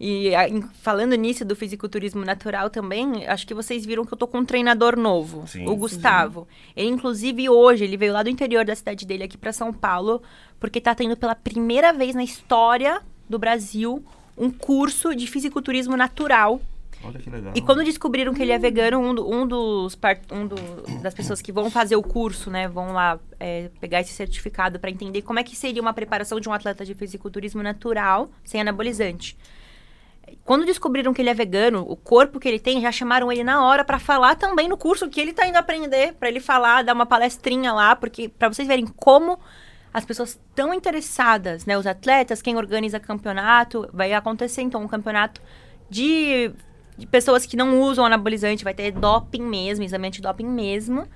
E a- falando nisso do fisiculturismo natural também, acho que vocês viram que eu tô com um treinador novo, Sim. o Gustavo. Ele, inclusive, hoje, ele veio lá do interior da cidade dele aqui pra São Paulo, porque tá tendo pela primeira vez na história do Brasil um curso de fisiculturismo natural Olha que legal. e quando descobriram que ele é vegano, um, do- um dos um do- das pessoas que vão fazer o curso, né, vão lá é, pegar esse certificado para entender como é que seria uma preparação de um atleta de fisiculturismo natural sem anabolizante. Quando descobriram que ele é vegano, o corpo que ele tem, já chamaram ele na hora para falar também no curso que ele tá indo aprender, para ele falar, dar uma palestrinha lá, porque para vocês verem como as pessoas estão interessadas, né, os atletas, quem organiza campeonato, vai acontecer então um campeonato de, de pessoas que não usam anabolizante, vai ter doping mesmo, exame antidoping mesmo.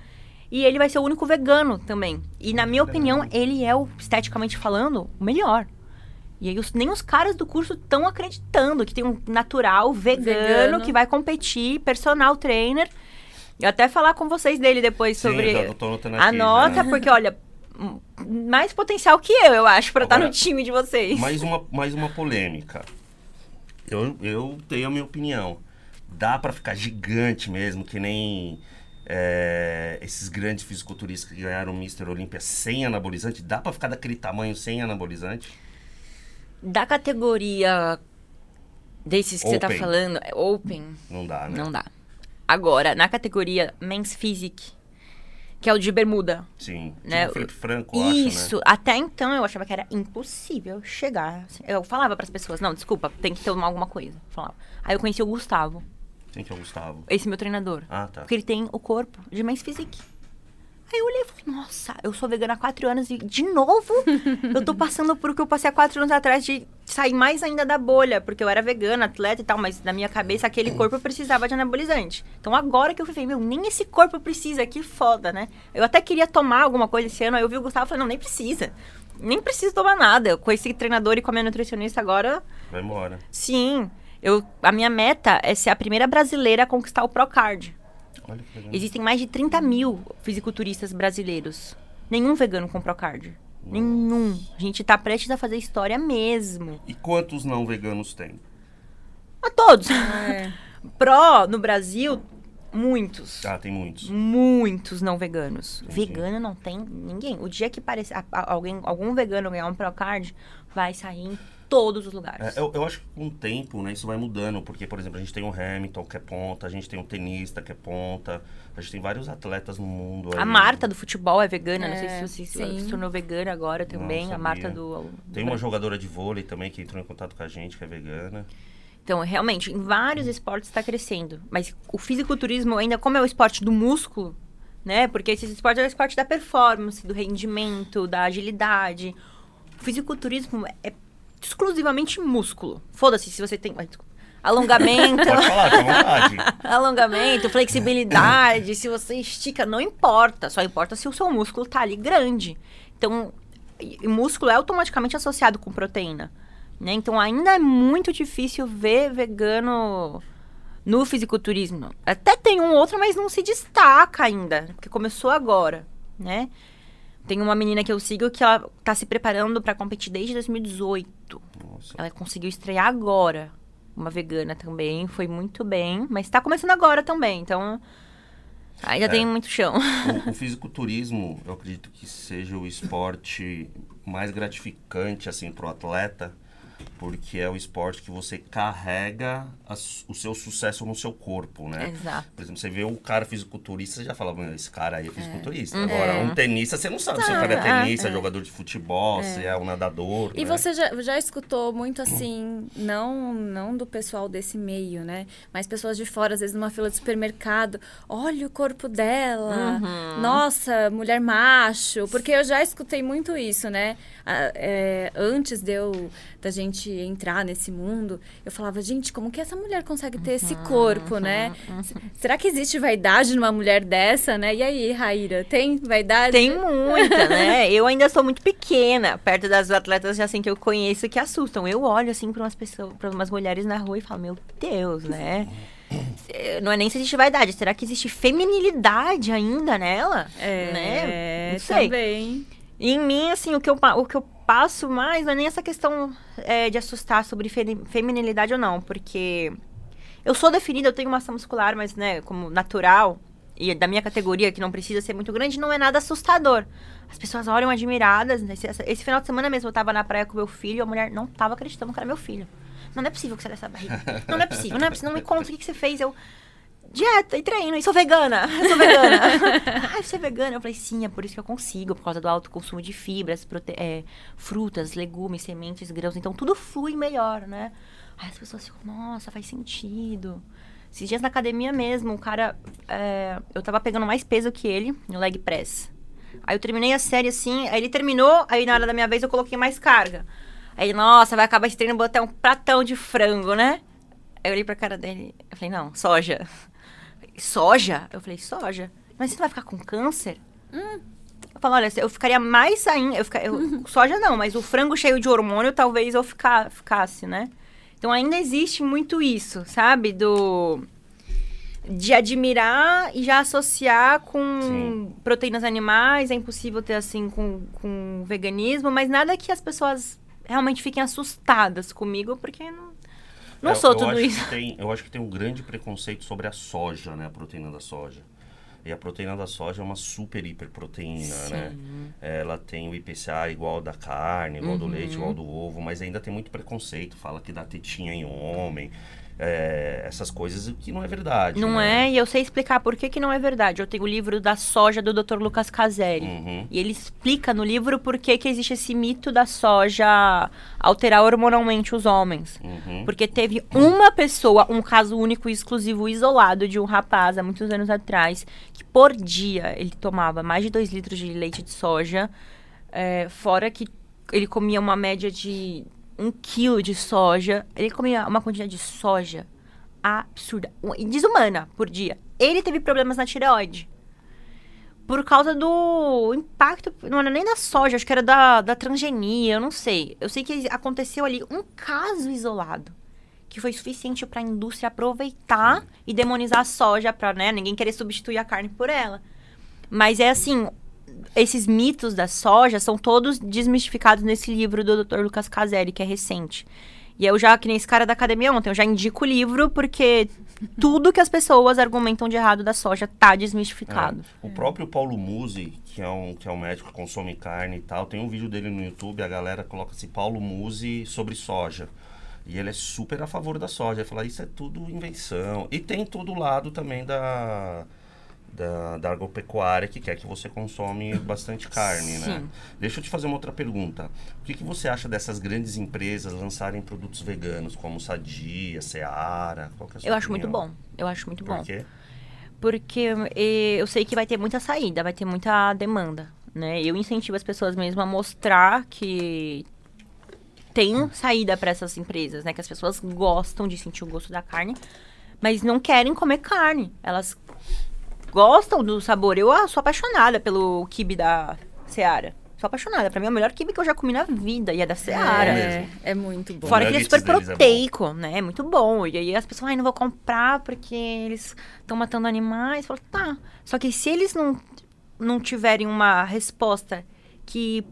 E ele vai ser o único vegano também. E na minha opinião, ele é, o, esteticamente falando, o melhor. E aí os- nem os caras do curso estão acreditando que tem um natural vegano, Vegano. que vai competir, personal trainer. Eu até falar com vocês dele depois Sim, sobre. já tô anotando aqui, Anota, já. porque olha, mais potencial que eu, eu acho, pra estar no time de vocês. Mais uma, mais uma polêmica. Eu, eu tenho a minha opinião. Dá pra ficar gigante mesmo, que nem é, esses grandes fisiculturistas que ganharam o Mr. Olímpia sem anabolizante. Dá pra ficar daquele tamanho sem anabolizante? Da categoria desses que você tá Open. falando, é Open, Não dá, né? não dá. Agora, na categoria Men's Physique, que é o de bermuda. Sim. Né, Tipo Franco, eu acho, Isso, né? até então eu achava que era impossível chegar. assim. Eu falava pras pessoas, não, desculpa, tem que tomar alguma coisa. Eu Falava. Aí eu conheci o Gustavo, Quem que é o Gustavo? esse meu treinador. Ah, tá. Porque ele tem o corpo de Men's Physique. Aí eu olhei e falei, nossa, eu sou vegana há quatro anos e, de novo, eu tô passando por o que eu passei há quatro anos atrás de sair mais ainda da bolha, porque eu era vegana, atleta e tal, mas na minha cabeça aquele corpo precisava de anabolizante. Então agora que eu fui ver, meu, nem esse corpo precisa, que foda, né? Eu até queria tomar alguma coisa esse ano, aí eu vi o Gustavo e falei, não, nem precisa. Nem preciso tomar nada. Com esse treinador e com a minha nutricionista agora, Vai embora. sim. Eu, a minha meta é ser a primeira brasileira a conquistar o Procard. Existem mais de 30 mil fisiculturistas brasileiros. Nenhum vegano com Procard. Nenhum. A gente tá prestes a fazer história mesmo. E quantos não veganos tem? A todos. É. Pro, no Brasil, muitos. Ah, tem muitos. Muitos não veganos. Entendi. Vegano não tem ninguém. O dia que parecer a- a- alguém, algum vegano ganhar um Procard, vai sair em todos os lugares. É, eu, eu acho que com o tempo, né, isso vai mudando, porque, por exemplo, a gente tem o Hamilton, que é ponta, a gente tem um tenista, que é ponta, a gente tem vários atletas no mundo. A aí. Marta do futebol é vegana, não sei É, se você se, sim. se tornou vegana agora também. A Marta sabia. do. Tem uma jogadora de vôlei também que entrou em contato com a gente, que é vegana. Então, realmente, em vários esportes está crescendo. Mas o fisiculturismo, ainda como é o esporte do músculo, né? Porque esse esporte é o esporte da performance, do rendimento, da agilidade. O fisiculturismo é exclusivamente músculo. Foda-se se você tem. ai. Alongamento. Pode falar, vontade. Alongamento, flexibilidade, se você estica, não importa. Só importa se o seu músculo tá ali grande. Então, músculo é automaticamente associado com proteína. Né? Então, ainda é muito difícil ver vegano no fisiculturismo. Até tem um outro, mas não se destaca ainda, porque começou agora, né? Tem uma menina que eu sigo que ela tá se preparando para competir desde 2018. Nossa. Ela conseguiu estrear agora. Uma vegana também, foi muito bem, mas tá começando agora também, então ainda É. tem muito chão. O, o fisiculturismo, eu acredito que seja o esporte mais gratificante, assim, pro atleta, porque é o esporte que você carrega a su- o seu sucesso no seu corpo, né? Exato. Por exemplo, você vê um cara fisiculturista, você já fala, "Mano, esse cara aí é fisiculturista. Uhum. Agora, um tenista, você não sabe se o cara é Ah, tenista, jogador de futebol, se é um nadador. E né? você já, já escutou muito assim, não, não do pessoal desse meio, né? Mas pessoas de fora, às vezes numa fila de supermercado. Olha o corpo dela. Uhum. Nossa, mulher macho. Porque eu já escutei muito isso, né? Ah, é, antes de eu, da gente entrar nesse mundo, eu falava, gente, como que essa mulher consegue ter Uhum, esse corpo, né? S- Será que existe vaidade numa mulher dessa, né? E aí, Raíra, tem vaidade? Tem muita, né? Eu ainda sou muito pequena, perto das atletas assim que eu conheço que assustam. Eu olho assim para umas pessoas, para umas mulheres na rua e falo, meu Deus, né? Eh, Não é nem se existe vaidade, será que existe feminilidade ainda nela? É, né? Não sei. também. E em mim, assim, o que eu, o que eu passo mais não é nem essa questão é, de assustar sobre fe- feminilidade ou não, porque eu sou definida, eu tenho massa muscular, mas, né, como natural, e da minha categoria, que não precisa ser muito grande, não é nada assustador. As pessoas olham admiradas. né? Esse, esse final de semana mesmo eu tava na praia com meu filho a mulher não tava acreditando que era meu filho. Não, não é possível que você dessa barriga. Não, não é possível, não é possível. Não me conta o que, que você fez. Eu. Dieta e treino, e sou vegana, sou vegana. ah, você é vegana? Eu falei, sim, é por isso que eu consigo, por causa do alto consumo de fibras, prote- é, frutas, legumes, sementes, grãos. Então tudo flui melhor, né? Aí as pessoas ficam, nossa, faz sentido. Esses dias na academia mesmo, o cara. é, eu tava pegando mais peso que ele no leg press. Aí eu terminei a série assim, aí ele terminou, aí na hora da minha vez eu coloquei mais carga. Aí, nossa, vai acabar esse treino, botar um pratão de frango, né? Aí eu olhei pra cara dele, eu falei, não, soja. Soja? Eu falei, soja. Mas você não vai ficar com câncer? Eu falo, olha, eu ficaria mais ainda. Eu fica- eu- Soja não, mas o frango cheio de hormônio talvez eu ficar, ficasse, né? Então ainda existe muito isso, sabe? Do. De admirar e já associar com Sim. proteínas animais. É impossível ter assim com, com veganismo, mas nada que as pessoas realmente fiquem assustadas comigo, porque não, não É, sou eu tudo acho isso. que tem- eu acho que tem um grande preconceito sobre a soja, né? A proteína da soja. E a proteína da soja é uma super hiperproteína, né? Ela tem o IPCA igual ao da carne, igual ao do leite, Uhum. igual ao do ovo, mas ainda tem muito preconceito. Fala que dá tetinha em homem, é, essas coisas que não é verdade. Não né? é, e eu sei explicar por que, que não é verdade. Eu tenho o livro da soja do Dr. Lucas Caseri. Uhum. E ele explica no livro por que, que existe esse mito da soja alterar hormonalmente os homens. Uhum. Porque teve uma pessoa, um caso único, exclusivo, isolado de um rapaz há muitos anos atrás, que por dia ele tomava mais de 2 litros de leite de soja, é, fora que ele comia uma média de um quilo de soja. Ele comia uma quantidade de soja absurda, desumana por dia. Ele teve problemas na tireoide. Por causa do impacto, não era nem da soja, acho que era da, da transgenia, eu não sei. Eu sei que aconteceu ali um caso isolado, que foi suficiente para a indústria aproveitar e demonizar a soja para, né, ninguém querer substituir a carne por ela. Mas é assim, esses mitos da soja são todos desmistificados nesse livro do Dr. Lucas Caseri, que é recente. E eu já, que nem esse cara da academia ontem, eu já indico o livro porque tudo que as pessoas argumentam de errado da soja tá desmistificado. É. O próprio Paulo Musi, que é, um, que é um médico que consome carne e tal, tem um vídeo dele no YouTube, a galera coloca assim, Paulo Musi sobre soja. E ele é super a favor da soja. Ele fala, isso é tudo invenção. E tem todo o lado também da, da, da agropecuária que quer que você consome bastante carne, né? Sim. né? Deixa eu te fazer uma outra pergunta. O que, que você acha dessas grandes empresas lançarem produtos veganos, como Sadia, Seara? Qual que é a sua Eu acho muito opinião? bom. Eu acho muito Por bom. quê? Porque eh, eu sei que vai ter muita saída, vai ter muita demanda, né? Eu incentivo as pessoas mesmo a mostrar que tem saída para essas empresas, né? Que as pessoas gostam de sentir o gosto da carne, mas não querem comer carne. Elas gostam do sabor. Eu ah, sou apaixonada pelo kibe da Seara. Sou apaixonada. Pra mim é o melhor kibe que eu já comi na vida. E é da Seara. É, é muito bom. Fora que ele é super é proteico, né? É muito bom. E aí as pessoas, ai, não vou comprar porque eles estão matando animais. Eu falo, tá. Só que se eles não, não tiverem uma resposta que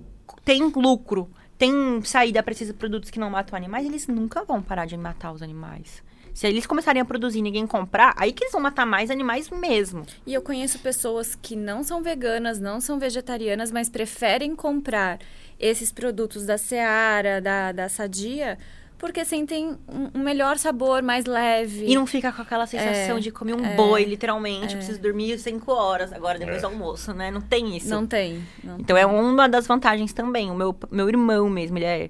tem lucro, tem saída para esses produtos que não matam animais, eles nunca vão parar de matar os animais. Se eles começarem a produzir e ninguém comprar, aí que eles vão matar mais animais mesmo. E eu conheço pessoas que não são veganas, não são vegetarianas, mas preferem comprar esses produtos da Seara, da, da Sadia, porque sentem um, melhor sabor, mais leve. E não fica com aquela sensação É, de comer um é, boi, literalmente. Eu preciso dormir cinco horas agora, depois É. do almoço, né? Não tem isso. Não tem. Não. Então é uma das vantagens também. O meu, meu irmão mesmo, ele é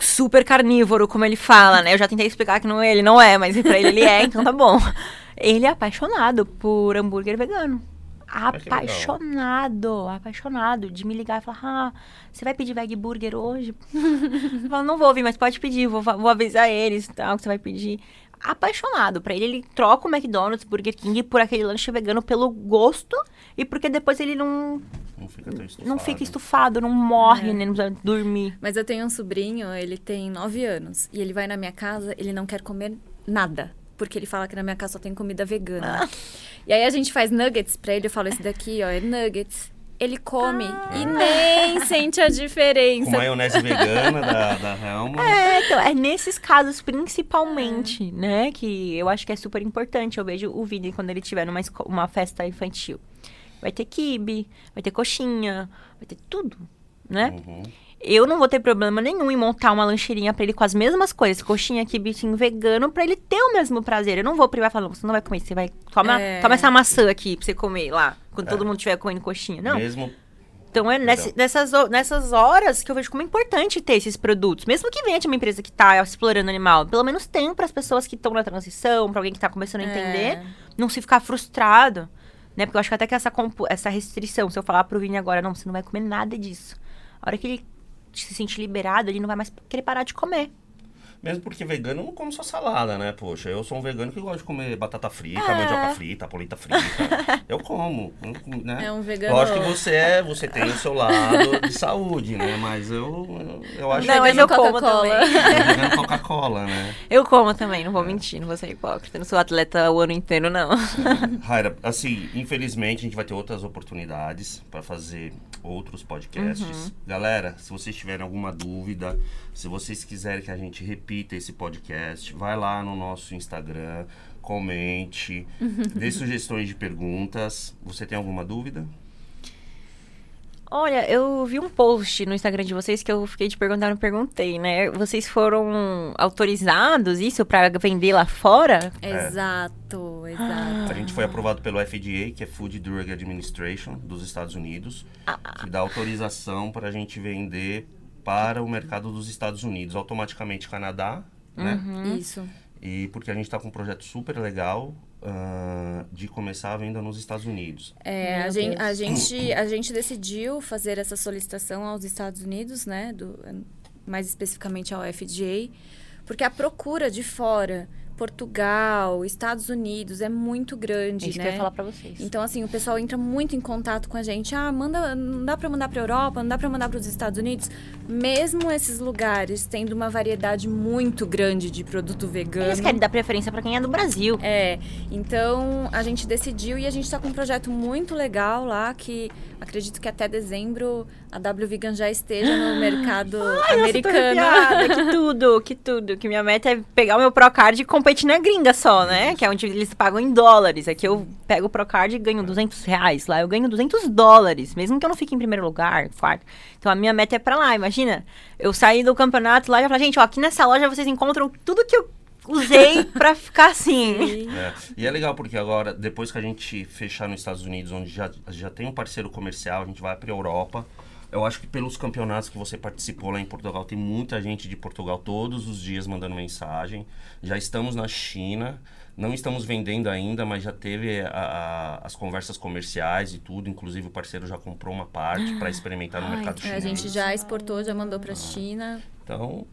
super carnívoro, como ele fala, né? Eu já tentei explicar que não, ele não é, mas pra ele ele é, então tá bom. Ele é apaixonado por hambúrguer vegano. Apaixonado, apaixonado de me ligar e falar: Ah, você vai pedir veg burger hoje? Eu falo, não vou ouvir, mas pode pedir, vou, vou avisar eles e tal, que você vai pedir. Apaixonado. Pra ele, ele troca o McDonald's, Burger King por aquele lanche vegano pelo gosto e porque depois ele não, Não fica tão estufado. não fica estufado, não morre, É. né? Não precisa dormir. Mas eu tenho um sobrinho, ele tem nove anos. E ele vai na minha casa, ele não quer comer nada. Porque ele fala que na minha casa só tem comida vegana. E aí a gente faz nuggets pra ele, eu falo, esse daqui, ó, é nuggets. Ele come e nem sente a Com diferença. maionese vegana da, da Helma. É, então, é nesses casos principalmente, né? Que eu acho que é super importante. Eu vejo o Vini quando ele tiver numa uma festa infantil. Vai ter quibe, vai ter coxinha, vai ter tudo, né? Uhum. Eu não vou ter problema nenhum em montar uma lancheirinha pra ele com as mesmas coisas, coxinha, quibitinho vegano, pra ele ter o mesmo prazer. Eu não vou privar falando, você não vai comer, você vai. Toma, É. toma essa maçã aqui pra você comer lá, quando É. todo mundo estiver comendo coxinha. Não. Mesmo Então é Legal. nessas, nessas horas que eu vejo como é importante ter esses produtos. Mesmo que venha de uma empresa que tá explorando animal, pelo menos tem para as pessoas que estão na transição, pra alguém que tá começando a entender, É. não se ficar frustrado. Né? Porque eu acho que até que essa, essa restrição, se eu falar pro Vini agora, não, você não vai comer nada disso. A hora que ele se sentir liberado, ele não vai mais querer parar de comer. Mesmo porque vegano não come só salada, né? Poxa, eu sou um vegano que gosta de comer batata frita, É. mandioca frita, polenta frita. eu como, né? É um vegano- Lógico que você é, você tem o seu lado de saúde, né? Mas eu, eu, eu acho Não, que mas eu como também. é vegano Coca-Cola, né? Eu como também, não vou mentir, não vou ser hipócrita. Não sou atleta o ano inteiro, não. Raira, assim, infelizmente a gente vai ter outras oportunidades para fazer outros podcasts. Galera, se vocês tiverem alguma dúvida, se vocês quiserem que a gente repita esse podcast, vai lá no nosso Instagram, comente, dê sugestões de perguntas. Você tem alguma dúvida? Olha, eu vi um post no Instagram de vocês que eu fiquei te perguntando, não perguntei, né? Vocês foram autorizados isso pra vender lá fora? Exato, exato. A gente foi aprovado pelo FDA, que é Food Drug Administration dos Estados Unidos, que dá autorização para a gente vender para o mercado dos Estados Unidos, automaticamente Canadá, né? Isso. E porque a gente está com um projeto super legal ah, de começar a venda nos Estados Unidos. É, a gente, a, gente, a gente decidiu fazer essa solicitação aos Estados Unidos, né? Do, mais especificamente ao FDA, porque a procura de fora, Portugal, Estados Unidos, é muito grande, É isso né? que eu ia falar pra vocês. Então, assim, o pessoal entra muito em contato com a gente. Ah, manda, não dá pra mandar pra Europa, não dá pra mandar pros Estados Unidos. Mesmo esses lugares tendo uma variedade muito grande de produto vegano. Eles querem dar preferência pra quem é do Brasil. É, então a gente decidiu e a gente está com um projeto muito legal lá que acredito que até dezembro a W Vegan já esteja no mercado tô americano. que tudo, que tudo. Que minha meta é pegar o meu Procard e competir compete na gringa só, né? Que é onde eles pagam em dólares. Aqui eu pego o Procard e ganho 200 reais. Lá eu ganho 200 dólares, mesmo que eu não fique em primeiro lugar, quarto. Então a minha meta é pra lá, imagina. Eu saí do campeonato lá e já falei, gente, ó, aqui nessa loja vocês encontram tudo que eu usei pra ficar assim. É. E é legal porque agora, depois que a gente fechar nos Estados Unidos, onde já, já tem um parceiro comercial, a gente vai pra Europa. Eu acho que pelos campeonatos que você participou lá em Portugal, tem muita gente de Portugal todos os dias mandando mensagem. Já estamos na China, não estamos vendendo ainda, mas já teve a, a, as conversas comerciais e tudo. Inclusive o parceiro já comprou uma parte para experimentar no Ai, mercado É, chinês. a gente já exportou, já mandou pra China. Então,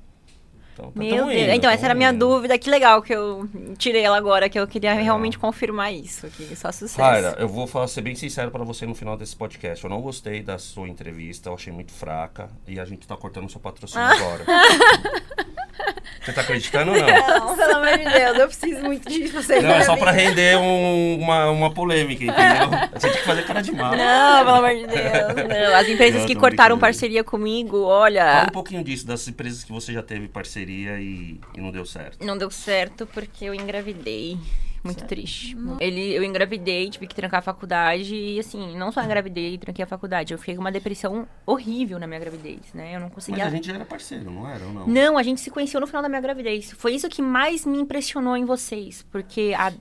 então, tá- Meu Deus. indo, então, essa tamo era a minha dúvida. Que legal que eu tirei ela agora, que eu queria realmente confirmar isso. Que só sucesso. Cara, eu vou falar, ser bem sincero pra você no final desse podcast. Eu não gostei da sua entrevista, eu achei muito fraca. E a gente tá cortando seu patrocínio agora. Você tá acreditando ou não? Não, pelo amor de Deus, eu preciso muito disso. Vocês Não, é só pra render um- uma, uma polêmica, entendeu? Você tem que fazer cara de mal. Não, pelo amor de Deus. Não, as empresas Não, que cortaram brincando. parceria comigo, Fala olha, um pouquinho disso, das empresas que você já teve parceria e, e não deu certo. não deu certo porque eu engravidei. Muito triste. Ele, eu engravidei, tive que trancar a faculdade e assim, não só engravidei, tranquei a faculdade, eu fiquei com uma depressão horrível na minha gravidez, né? Eu não Mas conseguia a gente já era parceiro, não era ou não? Não, a gente se conheceu no final da minha gravidez. Foi isso que mais me impressionou em vocês. Porque a-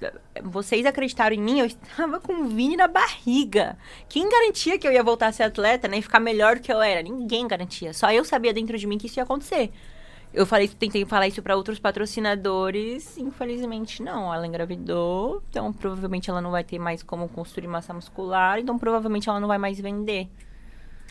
vocês acreditaram em mim, eu estava com o Vini na barriga. Quem garantia que eu ia voltar a ser atleta, né? E ficar melhor do que eu era? Ninguém garantia. Só eu sabia dentro de mim que isso ia acontecer. Eu falei, tentei falar isso para outros patrocinadores, infelizmente não. Ela engravidou, então provavelmente ela não vai ter mais como construir massa muscular, então provavelmente ela não vai mais vender.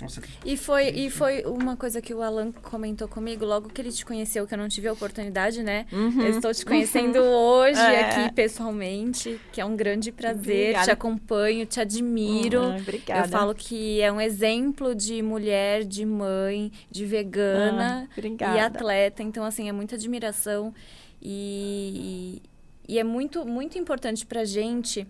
Nossa, E foi, e foi uma coisa que o Alan comentou comigo logo que ele te conheceu, que eu não tive a oportunidade, né? Eu estou te conhecendo hoje É. aqui pessoalmente, que é um grande prazer. Obrigada. Te acompanho, te admiro. Ah, obrigada. Eu falo que é um exemplo de mulher, de mãe, de vegana Ah, e atleta. Então, assim, é muita admiração. E, e é muito, muito importante pra gente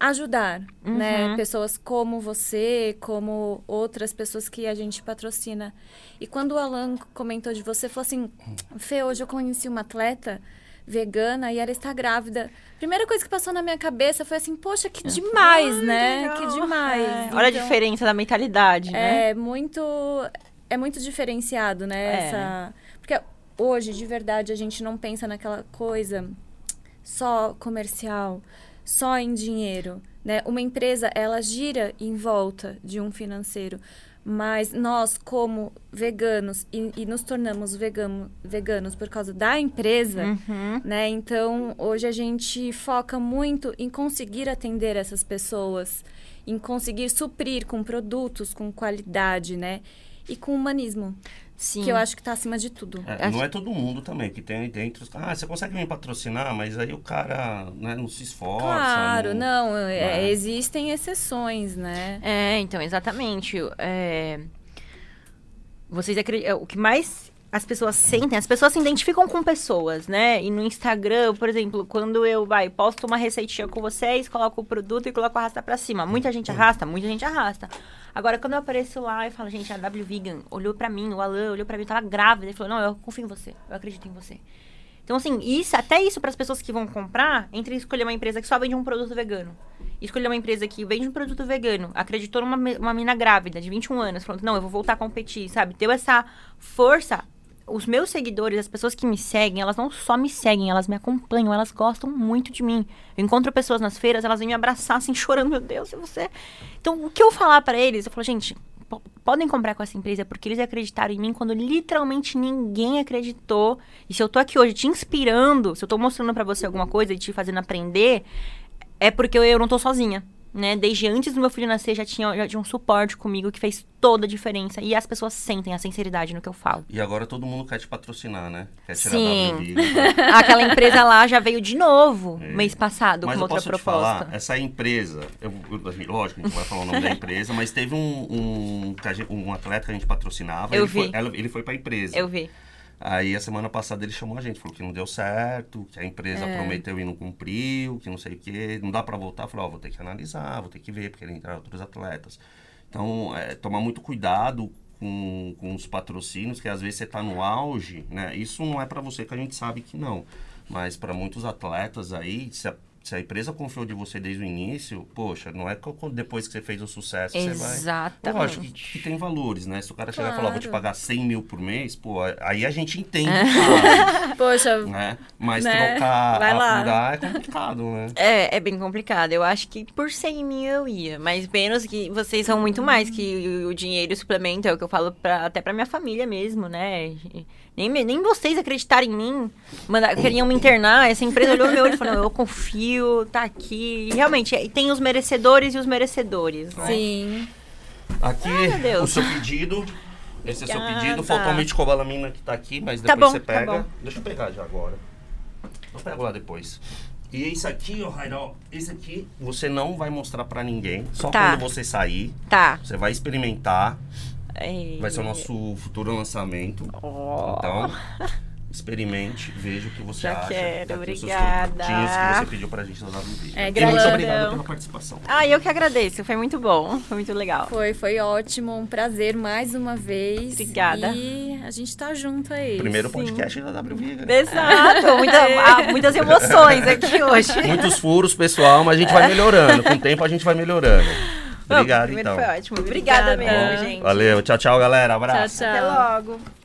ajudar, né? Uhum. Pessoas como você, como outras pessoas que a gente patrocina. E quando o Alan comentou de você, falou assim, Fê, hoje eu conheci uma atleta vegana e ela está grávida. Primeira coisa que passou na minha cabeça foi assim, poxa, que demais, Ai, né? legal. Que demais. É, olha a Então, diferença da mentalidade, né? é muito é muito diferenciado, né? É. Essa porque hoje de verdade a gente não pensa naquela coisa só comercial, só em dinheiro, né? Uma empresa ela gira em volta de um financeiro, mas nós como veganos e, e nos tornamos vegano, veganos por causa da empresa, Uhum. né? Então, hoje a gente foca muito em conseguir atender essas pessoas, em conseguir suprir com produtos, com qualidade, né? E com humanismo, Sim. que eu acho que tá acima de tudo. É, Acho- não é todo mundo também que tem aí dentro. Ah, você consegue me patrocinar, mas aí o cara né, não se esforça. Claro, não, é, né? existem exceções, né? É, então, exatamente. É... Vocês acreditam. O que mais as pessoas sentem, as pessoas se identificam com pessoas, né? E no Instagram, por exemplo, quando eu vai, posto uma receitinha com vocês, coloco o produto e coloco arrasta pra cima. Muita gente arrasta, muita gente arrasta. Agora, quando eu apareço lá e falo, gente, a W Vegan olhou pra mim, o Alan olhou pra mim, tava grávida, e falou, não, eu confio em você, eu acredito em você. Então, assim, isso, até isso para as pessoas que vão comprar, entre escolher uma empresa que só vende um produto vegano escolher uma empresa que vende um produto vegano, acreditou numa uma mina grávida de 21 anos, falando, não, eu vou voltar a competir, sabe? Deu essa força. Os meus seguidores, as pessoas que me seguem, elas não só me seguem, elas me acompanham, elas gostam muito de mim. Eu encontro pessoas nas feiras, elas vêm me abraçar assim, chorando, meu Deus, você. Então, o que eu falar para eles, eu falo, gente, po- podem comprar com essa empresa porque eles acreditaram em mim quando literalmente ninguém acreditou. E se eu tô aqui hoje te inspirando, se eu tô mostrando pra você alguma coisa e te fazendo aprender, é porque eu não tô sozinha. Né? Desde antes do meu filho nascer já tinha, já tinha um suporte comigo que fez toda a diferença. E as pessoas sentem a sinceridade no que eu falo. E agora todo mundo quer te patrocinar, né? Quer tirar Sim. Vegan. Aquela empresa lá já veio de novo É. mês passado Mas com eu outra posso te proposta. falar, essa empresa, eu, eu- lógico, a gente não vai falar o nome da empresa, mas teve um, um, um atleta que a gente patrocinava, Eu ele, Foi, vi. ela- ele foi pra empresa. Eu vi. Aí a semana passada ele chamou a gente, falou que não deu certo, que a empresa É. prometeu e não cumpriu, que não sei o quê, não dá pra voltar. Falou, ó, vou ter que analisar, vou ter que ver, porque ele entrar outros atletas. Então, é, tomar muito cuidado com, com os patrocínios, que às vezes você tá no auge, né? Isso não é pra você, que a gente sabe que não. Mas para muitos atletas aí, se a, se a empresa confiou de você desde o início, poxa, não é que depois que você fez o sucesso, você vai. Exatamente. Lógico que, que tem valores, né? Se o cara chegar e falar, vou te Claro. pagar 100 mil por mês, pô, aí a gente entende, Poxa, né? Mas Né? trocar, Vai apurar é complicado, né? É, é bem complicado. Eu acho que por 100 mil eu ia. Mas menos que vocês são muito mais que o, o dinheiro e o suplemento. É o que eu falo pra, até pra minha família mesmo, né? Nem, nem vocês acreditarem em mim. Mandar, queriam me internar. Essa empresa olhou meu olho e falou: "Não, eu confio, tá aqui. E realmente, é- tem os merecedores e os merecedores, né? sim. Aqui, Deus. o seu pedido. Esse é o seu pedido. Faltou a meticobalamina que tá aqui, mas Tá depois bom, você tá pega. bom. Deixa eu pegar já agora. Eu pego lá depois. E esse aqui, ó, ó, esse aqui você não vai mostrar pra ninguém. Só Tá. quando você sair, Tá. você vai experimentar. É, Vai ser o nosso futuro lançamento. Ó. Então, experimente, veja o que você Já acha. quero, Daqui os seus obrigada. que você pediu pra gente no WV. É, e muito obrigado pela participação. Ah, eu que agradeço. Foi muito bom. Foi muito legal. Foi, foi ótimo. Um prazer mais uma vez. Obrigada. E a gente tá junto aí. Primeiro Sim. podcast da WV. Exato. Muita- há muitas emoções aqui hoje. Muitos furos, pessoal, mas a gente vai melhorando. Com o tempo a gente vai melhorando. Obrigado, primeiro então. foi ótimo. Obrigada Obrigada. mesmo, gente. Valeu, tchau, tchau, galera. Abraço. Tchau, Até tchau. logo.